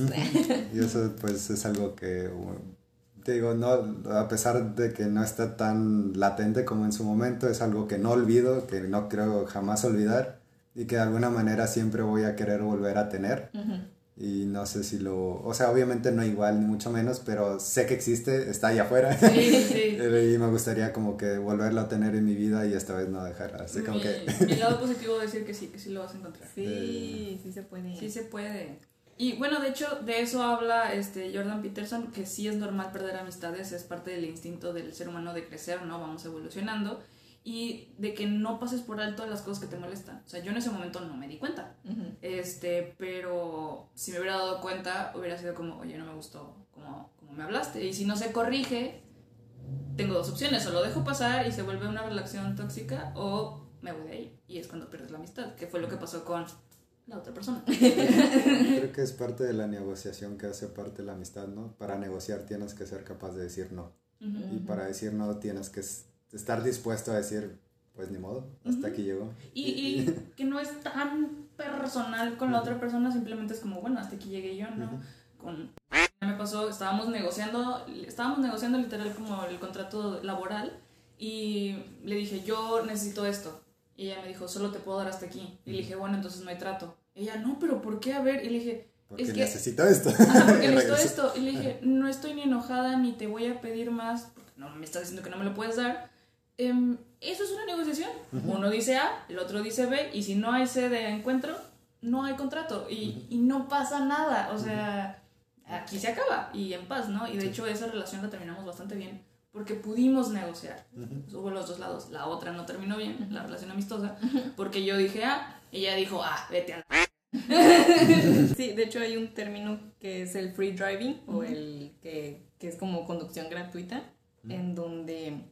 Y eso pues es algo que, uh, te digo, no, a pesar de que no está tan latente como en su momento, es algo que no olvido, que no creo jamás olvidar y que de alguna manera siempre voy a querer volver a tener. Ujú. Y no sé si lo, o sea, obviamente no igual ni mucho menos, pero sé que existe, está allá afuera. Sí, sí. y me gustaría como que volverlo a tener en mi vida y esta vez no dejarla. Así como mi, que... mi lado positivo es decir que sí, que sí lo vas a encontrar. Sí, sí se puede. Sí se puede. Y bueno, de hecho, de eso habla este Jordan Peterson, que sí es normal perder amistades, es parte del instinto del ser humano de crecer, ¿no? Vamos evolucionando. Y de que no pases por alto las cosas que te molestan. O sea, yo en ese momento no me di cuenta. Este, pero si me hubiera dado cuenta, hubiera sido como, oye, no me gustó como, como me hablaste. Y si no se corrige, tengo dos opciones. O lo dejo pasar y se vuelve una relación tóxica, o me voy de ahí. Y es cuando pierdes la amistad, que fue lo que pasó con la otra persona. Creo que es parte de la negociación que hace parte de la amistad, ¿no? Para negociar tienes que ser capaz de decir no. Y para decir no tienes que estar dispuesto a decir, pues ni modo, hasta aquí llegó. Y, y que no es tan personal con la otra persona, simplemente es como, bueno, hasta aquí llegué yo, ¿no? Con me pasó, estábamos negociando, estábamos negociando literal como el contrato laboral y le dije, yo necesito esto. Y ella me dijo, solo te puedo dar hasta aquí. Y le dije, bueno, entonces no hay trato. Y ella, no, pero ¿por qué? A ver, y le dije, Porque es que necesito esto. Ajá, porque necesito esto. Y le dije, no estoy ni enojada ni te voy a pedir más, porque no me estás diciendo que no me lo puedes dar. Em, eso es una negociación. Uno dice A, el otro dice B, y si no hay C de encuentro, no hay contrato. Y, y no pasa nada. O sea, aquí se acaba y en paz, ¿no? Y de hecho, esa relación la terminamos bastante bien porque pudimos negociar. Hubo los dos lados. La otra no terminó bien, la relación amistosa, porque yo dije A, y ella dijo A, vete a. Sí, de hecho hay un término que es el free driving o el que, que es como conducción gratuita, en donde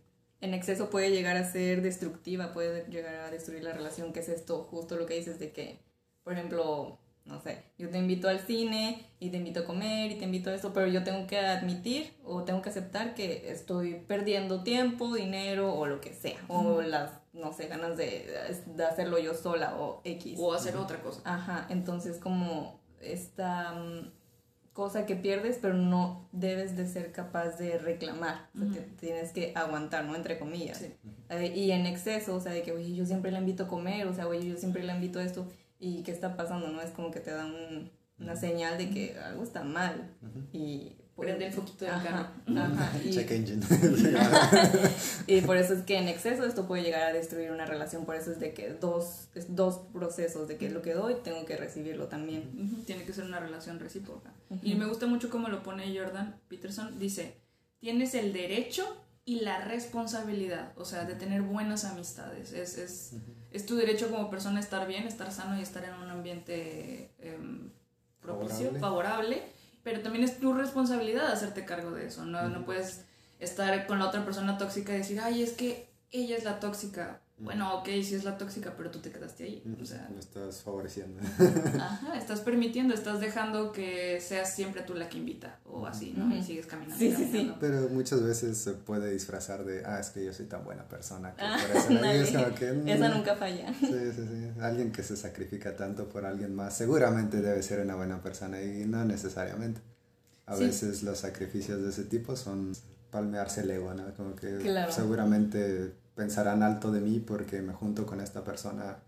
en exceso puede llegar a ser destructiva, puede llegar a destruir la relación, que es esto, justo lo que dices de que, por ejemplo, no sé, yo te invito al cine y te invito a comer y te invito a esto, pero yo tengo que admitir o tengo que aceptar que estoy perdiendo tiempo, dinero o lo que sea, o las, no sé, ganas de, de hacerlo yo sola o X. O hacer otra cosa. Ajá, entonces como esta mm, cosa que pierdes, pero no debes de ser capaz de reclamar, o sea, te tienes que aguantar, ¿no? Entre comillas. Sí. Eh, y en exceso, o sea, de que, oye, yo siempre la invito a comer, o sea, oye, yo siempre la invito a esto, y qué está pasando, ¿no? Es como que te da un- una señal de que algo está mal, y... Prende el foquito del Ajá, ajá, y- Check engine. y por eso es que en exceso esto puede llegar a destruir una relación. Por eso es de que dos, es dos procesos, de que lo que doy tengo que recibirlo también. Ujú, Tiene que ser una relación recíproca. Y me gusta mucho cómo lo pone Jordan Peterson. Dice, tienes el derecho y la responsabilidad, o sea, de tener buenas amistades. Es, es, es tu derecho como persona estar bien, estar sano y estar en un ambiente em, propicio, Favorable. favorable. Pero también es tu responsabilidad hacerte cargo de eso. No, no puedes estar con la otra persona tóxica y decir, ay, es que ella es la tóxica. Bueno, ok, sí es la tóxica, pero tú te quedaste ahí. O sea, Lo estás favoreciendo. ajá, estás permitiendo, estás dejando que seas siempre tú la que invita o así, ¿no? Y sigues caminando. Sí, sí, sí. caminando. Pero muchas veces se puede disfrazar de, ah, es que yo soy tan buena persona que Ah, por eso la- y es nadie- como que, mm, Esa nunca falla. Sí, sí, sí. Alguien que se sacrifica tanto por alguien más, seguramente debe ser una buena persona y no necesariamente. A Sí. veces los sacrificios de ese tipo son palmearse el ego, ¿no? Como que Claro. seguramente pensarán alto de mí porque me junto con esta persona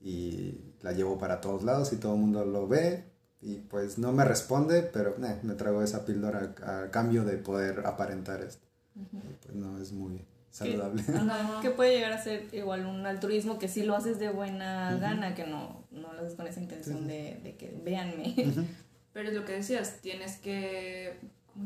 y la llevo para todos lados y todo el mundo lo ve y pues no me responde, pero eh, me trago esa píldora a, a cambio de poder aparentar esto. Y, pues no es muy saludable. Ajá. Que puede llegar a ser igual un altruismo que sí lo haces de buena gana, que no, no lo haces con esa intención de, de que véanme. Pero es lo que decías, tienes que.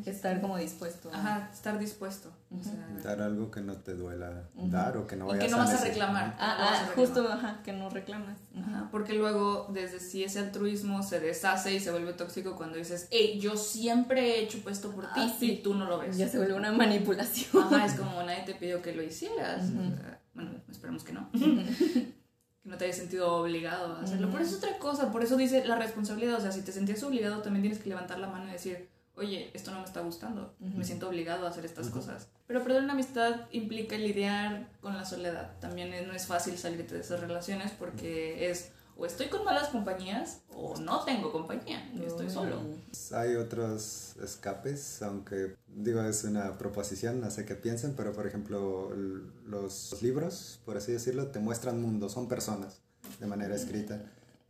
Estar como dispuesto. Ajá, estar dispuesto. o Ujú. sea, Dar algo que no te duela dar o que no vayas que no vas a necesitar. reclamar. no vas Ah, a ah, reclamar. justo, ajá, que no reclamas. Ajá, porque luego, desde si ese altruismo se deshace y se vuelve tóxico cuando dices, hey, yo siempre he hecho esto por ti Ah, sí. y tú no lo ves. Ya se vuelve una manipulación. Ajá, es como nadie te pidió que lo hicieras. Ujú. O sea, bueno, esperemos que no. que no te hayas sentido obligado a hacerlo. Por eso es otra cosa, por eso dice la responsabilidad. O sea, si te sentías obligado, también tienes que levantar la mano y decir, oye, esto no me está gustando. Ujú. Me siento obligado a hacer estas cosas. Pero perder una amistad implica lidiar con la soledad. También no es fácil salirte de esas relaciones porque es o estoy con malas compañías o no tengo compañía y estoy solo. Hay otros escapes, aunque digo es una proposición, no sé qué piensen, pero por ejemplo los libros, por así decirlo, te muestran mundos, son personas de manera escrita.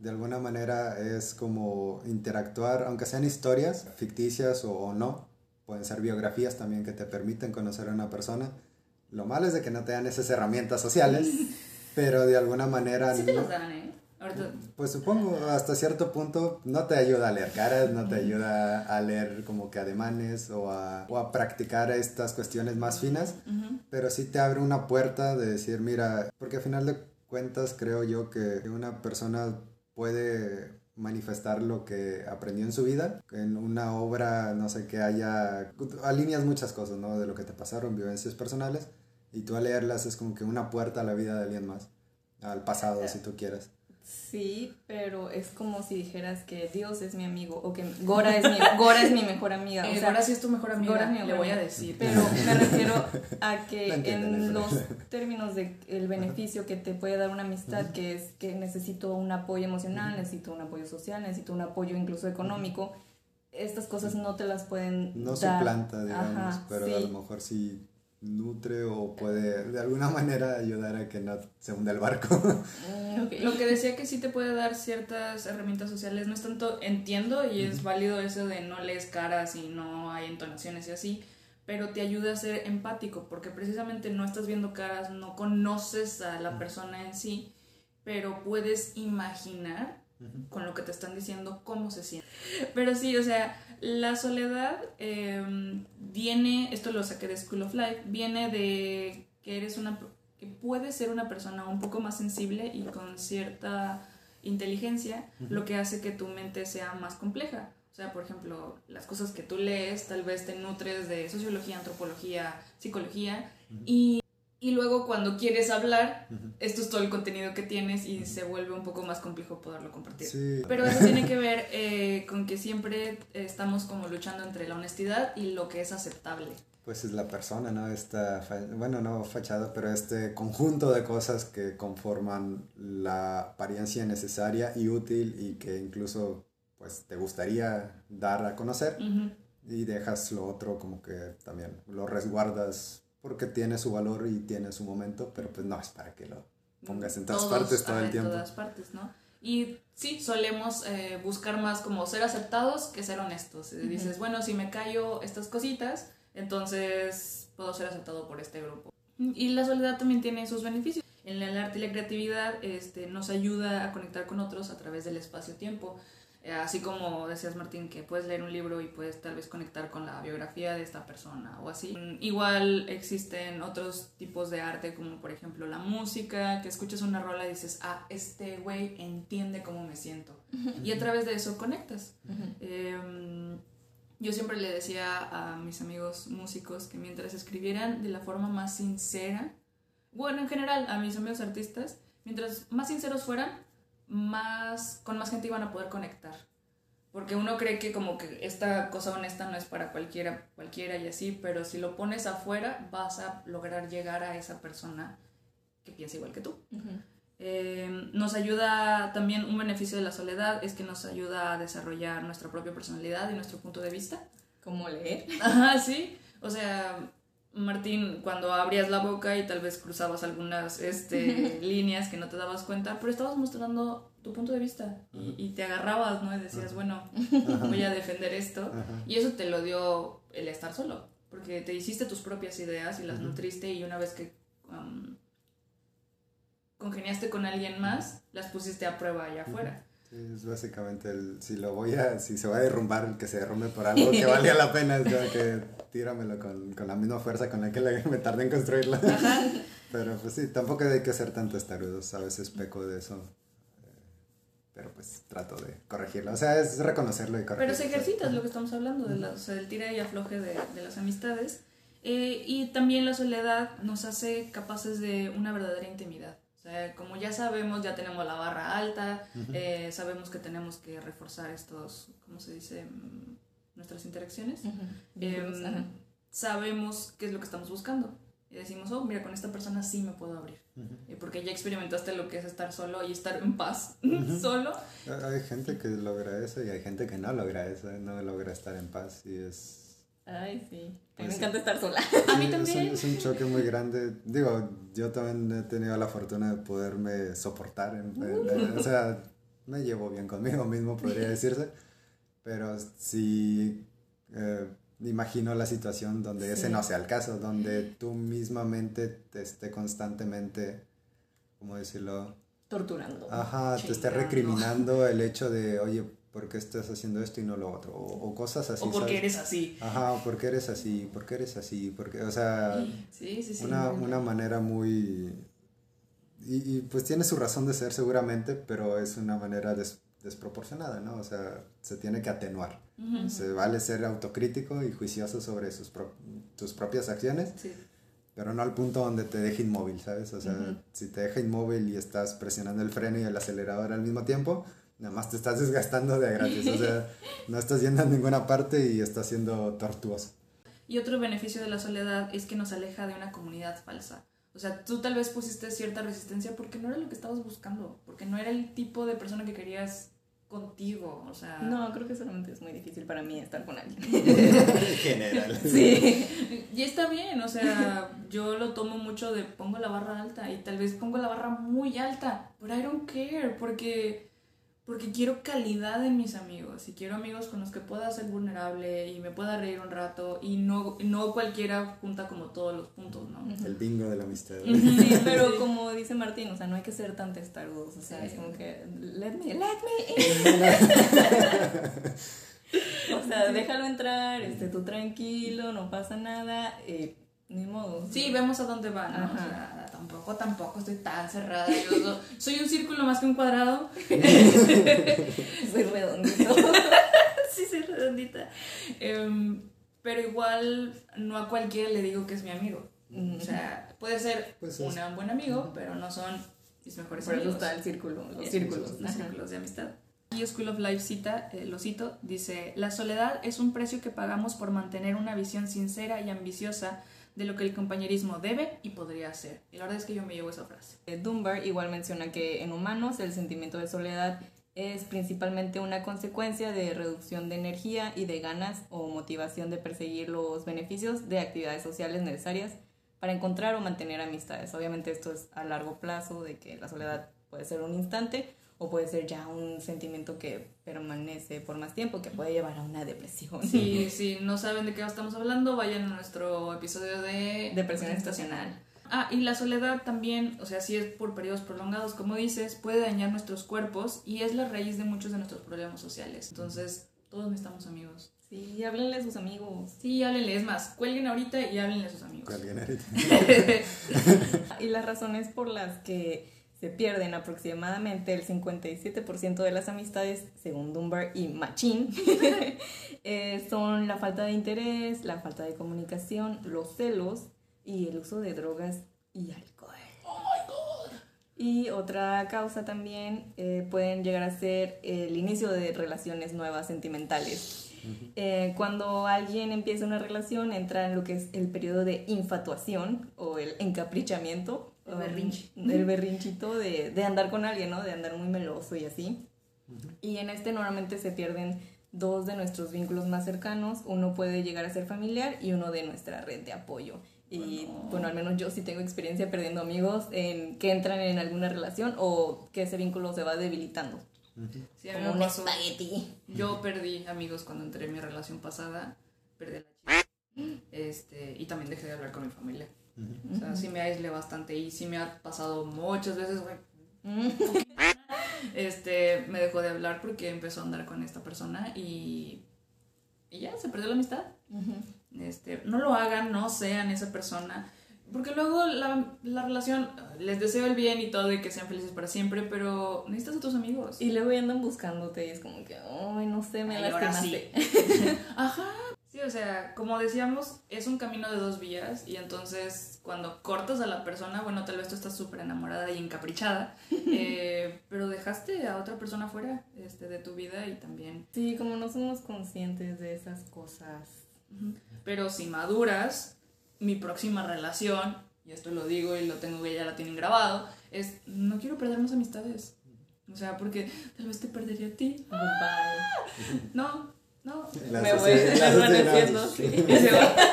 De alguna manera es como interactuar, aunque sean historias ficticias o, o no, pueden ser biografías también que te permiten conocer a una persona. Lo malo es de que no te dan esas herramientas sociales, pero de alguna manera... Sí te no- las dan, ¿eh? Pues supongo, hasta cierto punto no te ayuda a leer caras, no te ayuda a leer como que ademanes o a, o a practicar estas cuestiones más finas, pero sí te abre una puerta de decir, mira, porque al final de cuentas creo yo que una persona puede manifestar lo que aprendió en su vida en una obra, no sé, que haya, alineas muchas cosas, ¿no? De lo que te pasaron, vivencias personales, y tú al leerlas es como que una puerta a la vida de alguien más, al pasado, si tú quieres. Sí, pero es como si dijeras que Dios es mi amigo o que Gora es mi, Gora es mi mejor amiga. Eh, o sea, ahora sí es tu mejor amiga, Gora es mi le voy a decir. Pero me refiero a que No en los términos de el beneficio que te puede dar una amistad, que es que necesito un apoyo emocional, necesito un apoyo social, necesito un apoyo incluso económico, estas cosas no te las pueden no dar. suplanta, digamos, Ajá, pero sí. a lo mejor sí nutre o puede de alguna manera ayudar a que no se hunda el barco. Mm, ok. Lo que decía que sí te puede dar ciertas herramientas sociales, no es tanto, entiendo y es válido eso de no lees caras y no hay entonaciones y así, pero te ayuda a ser empático porque precisamente no estás viendo caras, no conoces a la persona en sí, pero puedes imaginar con lo que te están diciendo cómo se siente. Pero sí, o sea, la soledad eh, viene, esto lo saqué de School of Life, viene de que eres una, que puedes ser una persona un poco más sensible y con cierta inteligencia, lo que hace que tu mente sea más compleja. O sea, por ejemplo, las cosas que tú lees, tal vez te nutres de sociología, antropología, psicología, y, y luego cuando quieres hablar, esto es todo el contenido que tienes y se vuelve un poco más complejo poderlo compartir. Sí. Pero eso tiene que ver eh, con que siempre estamos como luchando entre la honestidad y lo que es aceptable. Pues es la persona, ¿no? Esta, bueno, no fachada, pero este conjunto de cosas que conforman la apariencia necesaria y útil y que incluso pues te gustaría dar a conocer y dejas lo otro como que también lo resguardas porque tiene su valor y tiene su momento, pero pues no es para que lo pongas en todas Todos, partes todo ajá, el tiempo. En todas partes, ¿no? Y sí, solemos eh, buscar más como ser aceptados que ser honestos. Eh, Dices, bueno, si me callo estas cositas, entonces puedo ser aceptado por este grupo. Y la soledad también tiene sus beneficios. En el arte y la creatividad este, nos ayuda a conectar con otros a través del espacio-tiempo. Eh, así como decías Martín, que puedes leer un libro y puedes tal vez conectar con la biografía de esta persona o así. Mm, Igual existen otros tipos de arte, como por ejemplo la música, que escuchas una rola y dices, ah, este güey entiende cómo me siento. Y a través de eso conectas. Eh, Yo siempre le decía a mis amigos músicos que mientras escribieran de la forma más sincera, bueno, en general a mis amigos artistas, mientras más sinceros fueran, más con más gente iban a poder conectar. Porque uno cree que como que esta cosa honesta no es para cualquiera, cualquiera y así, pero si lo pones afuera vas a lograr llegar a esa persona que piensa igual que tú. Eh, nos ayuda también un beneficio de la soledad es que nos ayuda a desarrollar nuestra propia personalidad y nuestro punto de vista. Como leer. Ajá, sí. O sea, Martín, cuando abrías la boca y tal vez cruzabas algunas este, líneas que no te dabas cuenta, pero estabas mostrando tu punto de vista y, te agarrabas, ¿no? Y decías, bueno, voy a defender esto. Y eso te lo dio el estar solo, porque te hiciste tus propias ideas y las nutriste y una vez que um, congeniaste con alguien más, las pusiste a prueba allá afuera. Es básicamente el, si lo voy a, si se va a derrumbar, que se derrumbe por algo que valga la pena, es que tíramelo con, con, la misma fuerza con la que me tardé en construirlo. Pero pues sí, tampoco hay que ser tanto estarudos, a veces peco de eso. Eh, pero pues trato de corregirlo. O sea, es reconocerlo y corregirlo. Pero se ejercita, es lo que estamos hablando, de o sea, del tira y afloje de, de las amistades. Eh, y también la soledad nos hace capaces de una verdadera intimidad. O sea, como ya sabemos, ya tenemos la barra alta, eh, sabemos que tenemos que reforzar estos, ¿cómo se dice? Mm, nuestras interacciones. Em, sabemos qué es lo que estamos buscando. Y decimos, oh, mira, con esta persona sí me puedo abrir. Eh, porque ya experimentaste lo que es estar solo y estar en paz solo. Hay gente que logra eso y hay gente que no logra eso, no logra estar en paz y es Ay, sí. Mí me pues encanta estar sola. a mí también. Es un, choque muy grande. Digo, yo también he tenido la fortuna de poderme soportar. o sea, me llevo bien conmigo mismo, podría decirse. Pero sí, eh, imagino la situación donde ese no sea el caso, donde tú mismamente te esté constantemente, ¿cómo decirlo? Torturando. Ajá, te esté recriminando el hecho de, oye, ¿por qué estás haciendo esto y no lo otro? O, cosas así. O porque eres así. Ajá, o porque eres así, porque eres así, porque, o sea, sí, sí, sí, una, una, manera muy... Y, y, pues tiene su razón de ser seguramente, pero es una manera desproporcionada, ¿no? O sea, se tiene que atenuar. Se vale ser autocrítico y juicioso sobre sus tus propias acciones, pero no al punto donde te deje inmóvil, ¿sabes? O sea, si te deja inmóvil y estás presionando el freno y el acelerador al mismo tiempo, nada más te estás desgastando de gratis, o sea, no estás yendo a ninguna parte y estás siendo tortuoso. Y otro beneficio de la soledad es que nos aleja de una comunidad falsa. O sea, tú tal vez pusiste cierta resistencia porque no era lo que estabas buscando, porque no era el tipo de persona que querías contigo, o sea... No, creo que solamente es muy difícil para mí estar con alguien. en general. Sí. Y está bien, o sea, yo lo tomo mucho de pongo la barra alta y tal vez pongo la barra muy alta, pero I don't care, porque porque quiero calidad en mis amigos y quiero amigos con los que pueda ser vulnerable y me pueda reír un rato y no, no cualquiera junta como todos los puntos, ¿no? El bingo de la amistad. Sí, pero como dice Martín, o sea, no hay que ser tan testarudos, o sea, es como que, let me, let me o sea, déjalo entrar, esté tú tranquilo, no pasa nada, eh, ni modo. Sí, vemos a dónde va, ¿no? O sea, tampoco, tampoco estoy tan cerrada. Yo soy un círculo más que un cuadrado. soy redondito. sí, soy redondita. Em, pero igual no a cualquiera le digo que es mi amigo. O sea, puede ser pues un buen amigo, pero no son mis mejores Por amigos. Por eso está el círculo, los círculos. Los círculos de amistad. Y School of Life cita, eh, lo cito, dice, la soledad es un precio que pagamos por mantener una visión sincera y ambiciosa de lo que el compañerismo debe y podría hacer. Y la verdad es que yo me llevo esa frase. Eh, Dunbar igual menciona que en humanos el sentimiento de soledad es principalmente una consecuencia de reducción de energía y de ganas o motivación de perseguir los beneficios de actividades sociales necesarias para encontrar o mantener amistades. Obviamente esto es a largo plazo, de que la soledad puede ser un instante, o puede ser ya un sentimiento que permanece por más tiempo, que puede llevar a una depresión. Sí, si no saben de qué estamos hablando, vayan a nuestro episodio de depresión estacional. Ah, y la soledad también, o sea, si es por periodos prolongados, como dices, puede dañar nuestros cuerpos y es la raíz de muchos de nuestros problemas sociales. Entonces, todos necesitamos amigos. Sí, háblenle a sus amigos. Sí, háblenle. Es más, cuelguen ahorita y háblenle a sus amigos. Cuelguen ahorita. y las razones por las que se pierden aproximadamente el 57% de las amistades, según Dunbar y Machin, eh, son la falta de interés, la falta de comunicación, los celos y el uso de drogas y alcohol. Y otra causa también eh, pueden llegar a ser el inicio de relaciones nuevas sentimentales. Eh, cuando alguien empieza una relación entra en lo que es el periodo de infatuación o el encaprichamiento. El berrinche. El berrinchito de, de andar con alguien, ¿no? De andar muy meloso y así. Y en este normalmente se pierden dos de nuestros vínculos más cercanos. Uno puede llegar a ser familiar y uno de nuestra red de apoyo. Y bueno, al menos yo sí tengo experiencia perdiendo amigos en que entran en alguna relación o que ese vínculo se va debilitando. Sí, a mí Como me un pasó. espagueti. Yo perdí amigos cuando entré en mi relación pasada, perdí a la chica. Este, y también dejé de hablar con mi familia. O sea, sí me aislé bastante y sí me ha pasado muchas veces, güey. Este, me dejó de hablar porque empezó a andar con esta persona y, y ya, se perdió la amistad. Este, no lo hagan, no sean esa persona. Porque luego la, la relación, les deseo el bien y todo y que sean felices para siempre, pero necesitas a tus amigos. Y luego andan buscándote y es como que, ay, no sé, me Ay, lastimaste. Ajá. O sea, como decíamos, es un camino de dos vías y entonces cuando cortas a la persona, bueno, tal vez tú estás súper enamorada y encaprichada, eh, pero dejaste a otra persona fuera este, de tu vida y también... Sí, como no somos conscientes de esas cosas. Pero si maduras, mi próxima relación, y esto lo digo y lo tengo que ya la tienen grabado, es no quiero perder más amistades. O sea, porque tal vez te perdería a ti. No, no. La me voy desvaneciendo, sí. Y se va.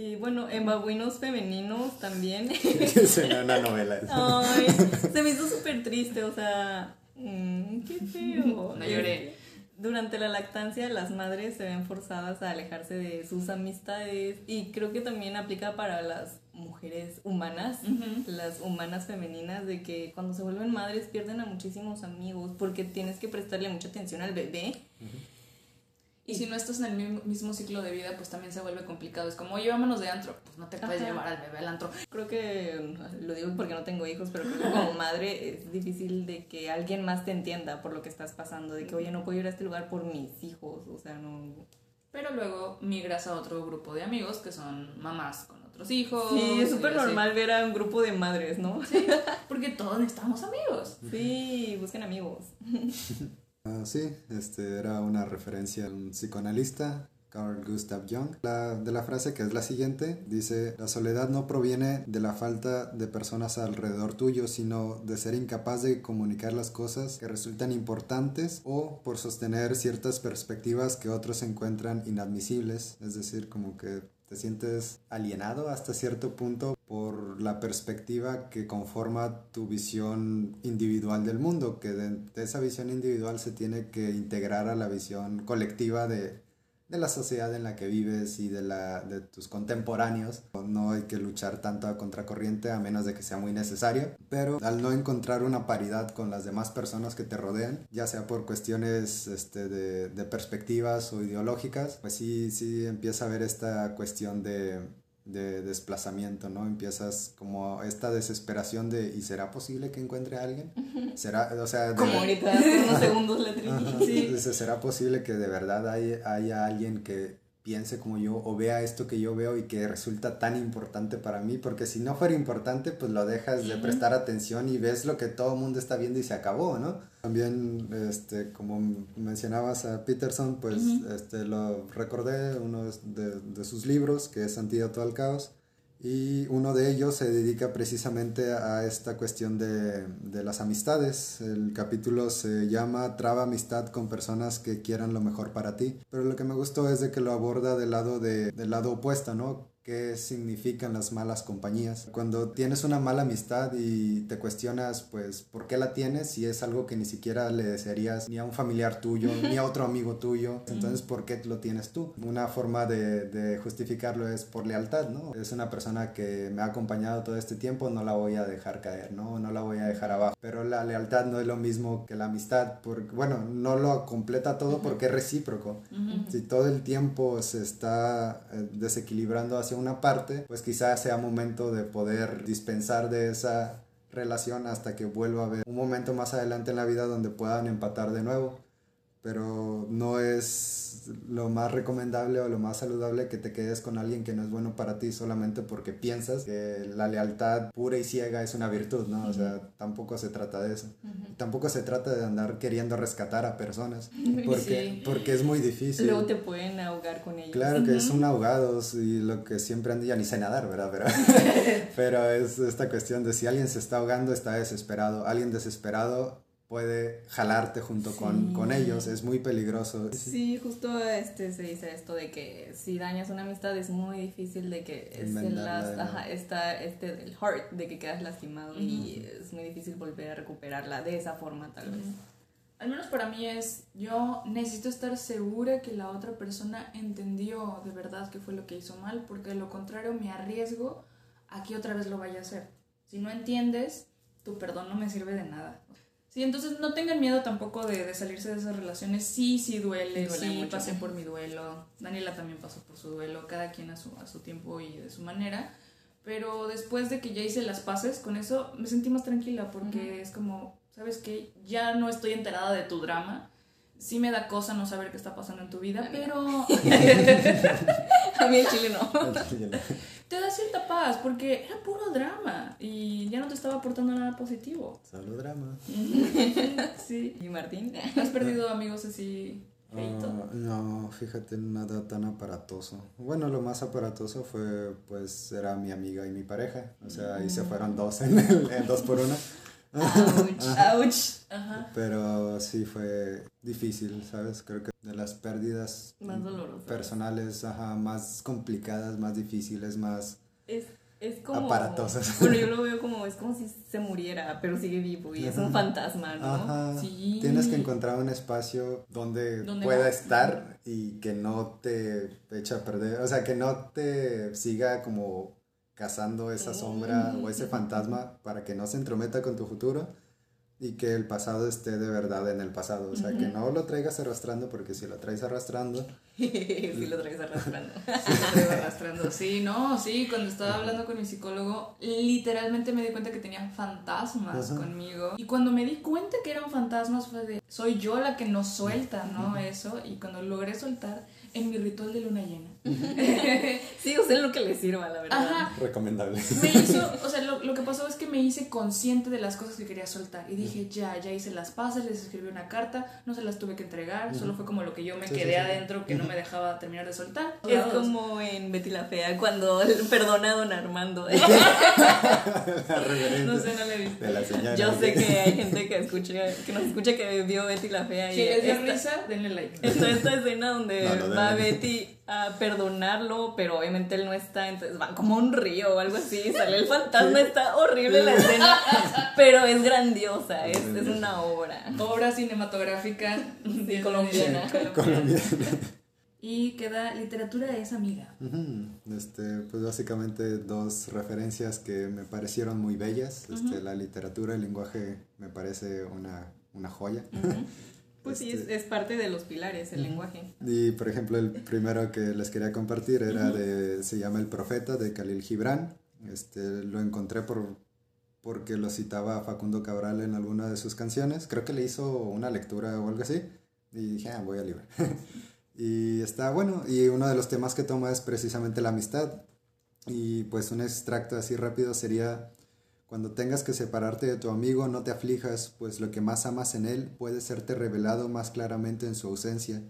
Y bueno, en babuinos femeninos también. Suena una novela. Ay, se me hizo súper triste, o sea, mm, qué feo. No lloré. Durante la lactancia, las madres se ven forzadas a alejarse de sus amistades y creo que también aplica para las mujeres humanas, las humanas femeninas, de que cuando se vuelven madres pierden a muchísimos amigos porque tienes que prestarle mucha atención al bebé. Y si no estás en el mismo, ciclo de vida, pues también se vuelve complicado. Es como, oye, vámonos de antro. Pues no te puedes Ajá. llevar al bebé al antro. Creo que, lo digo porque no tengo hijos, pero creo que como madre es difícil de que alguien más te entienda por lo que estás pasando, de que, oye, no puedo ir a este lugar por mis hijos, o sea, no... Pero luego migras a otro grupo de amigos que son mamás con otros hijos. Sí, es súper así. normal ver a un grupo de madres, ¿no? Porque todos necesitamos amigos. Sí, busquen amigos. Ah, sí, este era una referencia a un psicoanalista, Carl Gustav Jung. La, de la frase que es la siguiente, dice, la soledad no proviene de la falta de personas alrededor tuyo, sino de ser incapaz de comunicar las cosas que resultan importantes o por sostener ciertas perspectivas que otros encuentran inadmisibles. Es decir, como que te sientes alienado hasta cierto punto por la perspectiva que conforma tu visión individual del mundo, que de, de esa visión individual se tiene que integrar a la visión colectiva de, de la sociedad en la que vives y de, la, de tus contemporáneos. No hay que luchar tanto a contracorriente a menos de que sea muy necesario, pero al no encontrar una paridad con las demás personas que te rodean, ya sea por cuestiones este, de, de perspectivas o ideológicas, pues sí, sí empieza a haber esta cuestión de de desplazamiento, ¿no? Empiezas como esta desesperación de ¿y será posible que encuentre a alguien? ¿Será, o sea, de- Como ahorita, hace unos segundos la. Sí. ¿será posible que de verdad hay- haya alguien que piense como yo o vea esto que yo veo y que resulta tan importante para mí? Porque si no fuera importante, pues lo dejas de prestar atención y ves lo que todo el mundo está viendo y se acabó, ¿no? También, este, como mencionabas a Peterson, pues este, lo recordé, uno de, de sus libros, que es Antídoto al Caos. Y uno de ellos se dedica precisamente a esta cuestión de, de las amistades. El capítulo se llama Traba amistad con personas que quieran lo mejor para ti. Pero lo que me gustó es de que lo aborda del lado, de, del lado opuesto, ¿no? ¿Qué significan las malas compañías? Cuando tienes una mala amistad y te cuestionas, pues, ¿por qué la tienes? Si es algo que ni siquiera le desearías ni a un familiar tuyo, ni a otro amigo tuyo. Entonces, ¿por qué lo tienes tú? Una forma de, de justificarlo es por lealtad, ¿no? Es una persona que me ha acompañado todo este tiempo, no la voy a dejar caer, ¿no? No la voy a dejar abajo. Pero la lealtad no es lo mismo que la amistad, porque, bueno, no lo completa todo porque es recíproco. Si todo el tiempo se está eh, desequilibrando hacia una parte, pues quizás sea momento de poder dispensar de esa relación hasta que vuelva a haber un momento más adelante en la vida donde puedan empatar de nuevo. pero no es lo más recomendable o lo más saludable que te quedes con alguien que no es bueno para ti solamente porque piensas que la lealtad pura y ciega es una virtud, ¿no? O sea, tampoco se trata de eso. Tampoco se trata de andar queriendo rescatar a personas porque, porque es muy difícil. Luego te pueden ahogar con ellos. Claro que es un ahogado y lo que siempre ando, ya ni sé nadar, ¿verdad? Pero, pero es esta cuestión de si alguien se está ahogando, está desesperado. Alguien desesperado puede jalarte junto con, con, ellos, es muy peligroso. Sí, justo este, se dice esto de que si dañas una amistad es muy difícil de que es el last, ajá, está este del heart, de que quedas lastimado y es muy difícil volver a recuperarla de esa forma tal vez. Al menos para mí es, yo necesito estar segura que la otra persona entendió de verdad qué fue lo que hizo mal, porque de lo contrario me arriesgo a que otra vez lo vaya a hacer. Si no entiendes, tu perdón no me sirve de nada. Sí, entonces no tengan miedo tampoco de, de salirse de esas relaciones. Sí, sí duele, sí, pasé por mi duelo. Daniela también pasó por su duelo, cada quien a su, a su tiempo y de su manera. Pero después de que ya hice las paces con eso, me sentí más tranquila porque es como, ¿sabes qué? Ya no estoy enterada de tu drama sí me da cosa no saber qué está pasando en tu vida, pero... a mí el chile no. te da cierta paz porque era puro drama y ya no te estaba aportando nada positivo. Solo drama. sí. ¿Y Martín? ¿Has perdido amigos así? Uh, no, fíjate, nada tan aparatoso. Bueno, lo más aparatoso fue, pues, era mi amiga y mi pareja. O sea, ahí se mm. fueron dos en, el, dos por uno. Ouch, Pero sí fue difícil, ¿sabes? Creo que de las pérdidas más personales, ajá, más complicadas, más difíciles, más es, es como aparatosas. Bueno, yo lo veo como es como si se muriera, pero sigue vivo y es un fantasma, ¿no? Ajá. Sí. Tienes que encontrar un espacio donde pueda estar y que no te eche a perder, o sea, que no te siga como cazando esa sombra o ese fantasma para que no se entrometa con tu futuro y que el pasado esté de verdad en el pasado. O sea, que no lo traigas arrastrando porque si lo traes arrastrando... sí, lo traes arrastrando. sí, lo arrastrando. Sí, no, sí, cuando estaba hablando con mi psicólogo, literalmente me di cuenta que tenía fantasmas conmigo. Y cuando me di cuenta que eran fantasmas fue de, soy yo la que no suelta, ¿no? Eso. Y cuando logré soltar en mi ritual de luna llena. sí, o sea, lo que le sirva, la verdad. Ajá. Recomendable. Me hizo, o sea, lo, lo, que pasó es que me hice consciente de las cosas que quería soltar. Y dije, ya, ya hice las pases, les escribí una carta, no se las tuve que entregar, solo fue como lo que yo me quedé adentro que no me dejaba terminar de soltar. Es como en Betty la Fea, cuando perdona a don Armando. la no sé, no le vi. De la señora. Yo sé que hay gente que escucha, que nos escucha que vio Betty la Fea. Y les dio risa, denle like. Esta, esta escena donde va Betty a perdonarlo, pero obviamente él no está, entonces van como un río o algo así, sale el fantasma, está horrible la escena, pero es grandiosa, es, es una obra. Obra cinematográfica colombiana. Y queda literatura es amiga. este, pues básicamente dos referencias que me parecieron muy bellas. Este, La literatura, el lenguaje me parece una, una joya. Pues sí, es, este, es, parte de los pilares, el lenguaje. Y por ejemplo, el primero que les quería compartir era de, se llama El Profeta de Khalil Gibran. Este, lo encontré por, porque lo citaba Facundo Cabral en alguna de sus canciones. Creo que le hizo una lectura o algo así. Y dije, ah, voy a librar. y está bueno. Y uno de los temas que toma es precisamente la amistad. Y pues un extracto así rápido sería cuando tengas que separarte de tu amigo, no te aflijas, pues lo que más amas en él puede serte revelado más claramente en su ausencia.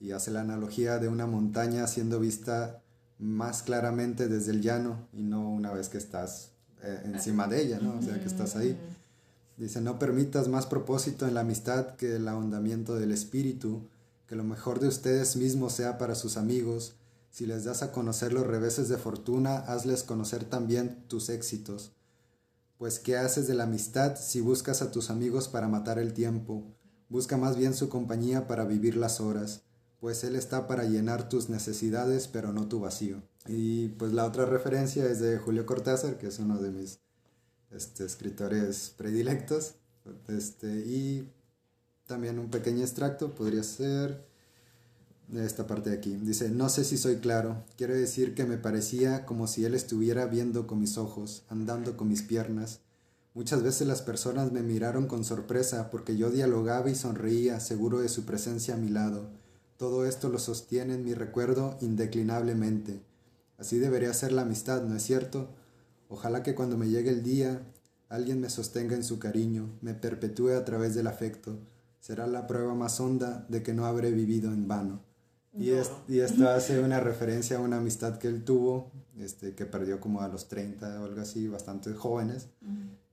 Y hace la analogía de una montaña siendo vista más claramente desde el llano y no una vez que estás eh, encima de ella, ¿no? O sea, que estás ahí. Dice, no permitas más propósito en la amistad que el ahondamiento del espíritu, que lo mejor de ustedes mismos sea para sus amigos. Si les das a conocer los reveses de fortuna, hazles conocer también tus éxitos. Pues ¿qué haces de la amistad si buscas a tus amigos para matar el tiempo? Busca más bien su compañía para vivir las horas, pues Él está para llenar tus necesidades, pero no tu vacío. Y pues la otra referencia es de Julio Cortázar, que es uno de mis este, escritores predilectos. Este, y también un pequeño extracto podría ser esta parte de aquí. Dice, no sé si soy claro, quiero decir que me parecía como si él estuviera viendo con mis ojos, andando con mis piernas, Muchas veces las personas me miraron con sorpresa porque yo dialogaba y sonreía, seguro de su presencia a mi lado. Todo esto lo sostiene en mi recuerdo indeclinablemente. Así debería ser la amistad, ¿no es cierto? Ojalá que cuando me llegue el día, alguien me sostenga en su cariño, me perpetúe a través del afecto. Será la prueba más honda de que no habré vivido en vano. Y, y esto hace una referencia a una amistad que él tuvo, este, que perdió como a los 30 o algo así, bastante jóvenes.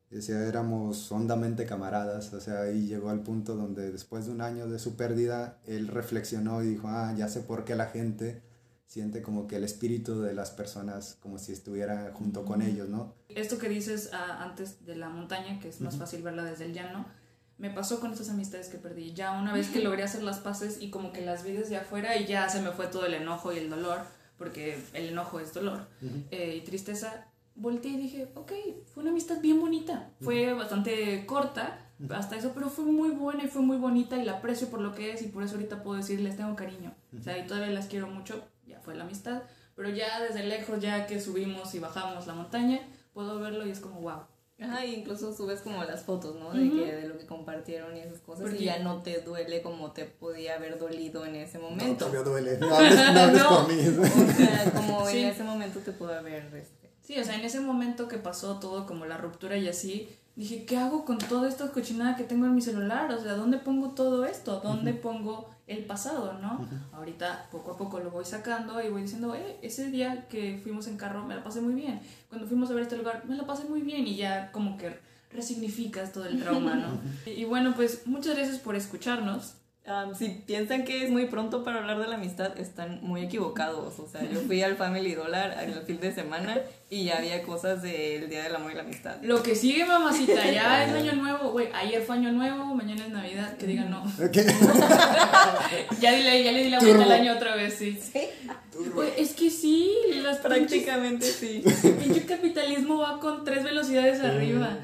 Decía, éramos hondamente camaradas, o sea, ahí llegó al punto donde después de un año de su pérdida, él reflexionó y dijo, ah, ya sé por qué la gente siente como que el espíritu de las personas como si estuviera junto con ellos, ¿no? Esto que dices ah, antes de la montaña, que es más fácil verla desde el llano, me pasó con estas amistades que perdí. Ya una vez que logré hacer las paces y como que las vi desde afuera y ya se me fue todo el enojo y el dolor, porque el enojo es dolor eh, y tristeza, volteé y dije, ok, fue una amistad bien bonita. Fue bastante corta hasta eso, pero fue muy buena y fue muy bonita y la aprecio por lo que es y por eso ahorita puedo decir, les tengo cariño. O sea, y todavía las quiero mucho, ya fue la amistad. Pero ya desde lejos, ya que subimos y bajamos la montaña, puedo verlo y es como, wow. Ajá, incluso subes como las fotos, ¿no? De, que, de lo que compartieron y esas cosas. y ya no te duele como te podía haber dolido en ese momento. No, me duele. No hables, por mí. O sea, como en ese momento te pudo haber este, Sí, o sea, en ese momento que pasó todo como la ruptura y así, dije, ¿qué hago con toda esta cochinada que tengo en mi celular? O sea, ¿dónde pongo todo esto? ¿Dónde pongo el pasado, no? Ahorita poco a poco lo voy sacando y voy diciendo, eh, ese día que fuimos en carro me la pasé muy bien. Cuando fuimos a ver este lugar me la pasé muy bien y ya como que resignificas todo el trauma, ¿no? y bueno, pues muchas gracias por escucharnos si piensan que es muy pronto para hablar de la amistad, están muy equivocados. O sea, yo fui al Family Dollar el fin de semana y ya había cosas del Día del Amor y la Amistad. Lo que sigue, mamacita, ya es Año Nuevo. Güey, ayer fue Año Nuevo, mañana es Navidad. Que digan no. ya, dile, ya le di la vuelta al año otra vez, sí. es que sí, las prácticamente sí. El capitalismo va con tres velocidades arriba.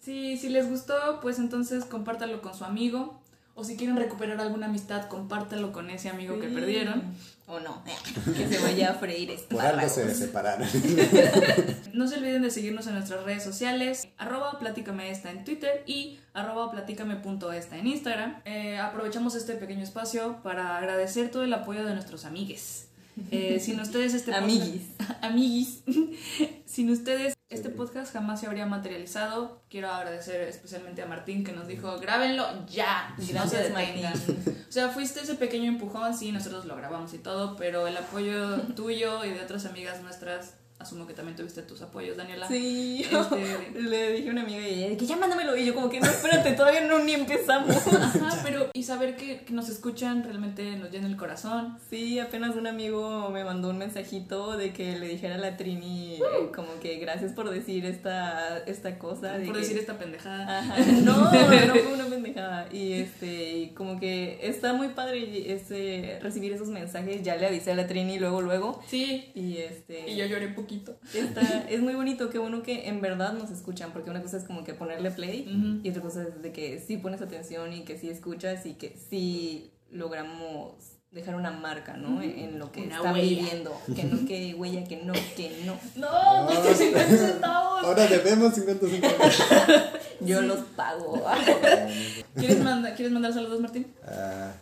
Sí, si les gustó, pues entonces compártalo con su amigo o si quieren recuperar alguna amistad, compártelo con ese amigo que perdieron. O no, que se vaya a freír Por algo se separaron. no se olviden de seguirnos en nuestras redes sociales, arroba platícame esta en Twitter y arroba platícame.esta en Instagram. Eh, aprovechamos este pequeño espacio para agradecer todo el apoyo de nuestros amigues. Eh, sin ustedes este amiguis, amiguis, sin ustedes este podcast jamás se habría materializado. Quiero agradecer especialmente a Martín que nos dijo, grábenlo ya, no se detengan. O sea, fuiste ese pequeño empujón, sí, nosotros lo grabamos y todo, pero el apoyo tuyo y de otras amigas nuestras asumo que también tuviste tus apoyos, Daniela. Sí, este, le dije a una amiga y ella, que ya mándamelo. Y yo, como que no, espérate, todavía no ni empezamos. Ajá, pero y saber que, que, nos escuchan realmente nos llena el corazón. Sí, apenas un amigo me mandó un mensajito de que le dijera a la Trini, como que gracias por decir esta, esta cosa. por decir esta pendejada. Ajá. No, no fue una pendejada. Y este, como que está muy padre este, recibir esos mensajes. Ya le avisé a la Trini luego, luego. Sí. Y este. Y yo lloré un poquito es muy bonito que uno que en verdad nos escuchan, porque una cosa es como que ponerle play y otra cosa es de que sí pones atención y que sí escuchas y que sí logramos dejar una marca, ¿no? En lo que está viviendo. Que no, que huella, que no, que no. No, no 50 centavos. Ahora debemos 50 centavos. Yo los pago. ¿Quieres, ¿Quieres mandar saludos, Martín? Uh,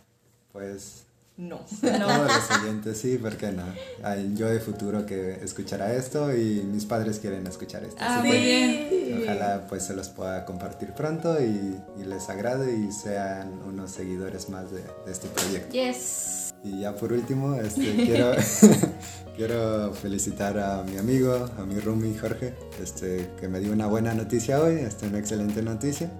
pues no. No, lo siguiente, sí, ¿por qué no? Hay yo de futuro que escuchará esto y mis padres quieren escuchar esto. Ah, muy bien. Ojalá pues se los pueda compartir pronto y, les agrade y sean unos seguidores más de, este proyecto. Yes. Y ya por último, este, quiero, quiero felicitar a mi amigo, a mi roomie Jorge, este, que me dio una buena noticia hoy, este, una excelente noticia.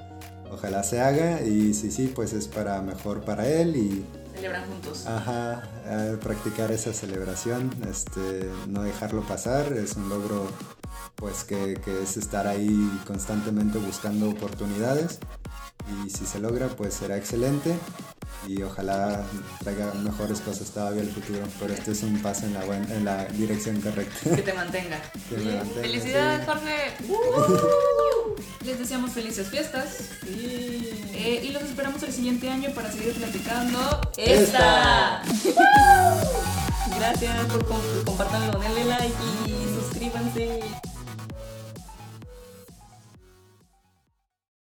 Ojalá se haga y si sí, pues es para mejor para él y celebran juntos. Ajá, practicar esa celebración, este, no dejarlo pasar, es un logro pues que, que, es estar ahí constantemente buscando oportunidades y si se logra pues será excelente y ojalá traiga mejores cosas todavía el futuro, pero este es un paso en la, en la dirección correcta. Que te mantenga. Felicidades Jorge. Les deseamos felices fiestas. Eh, y los esperamos el siguiente año para seguir platicando esta. Gracias por compartirlo, denle like.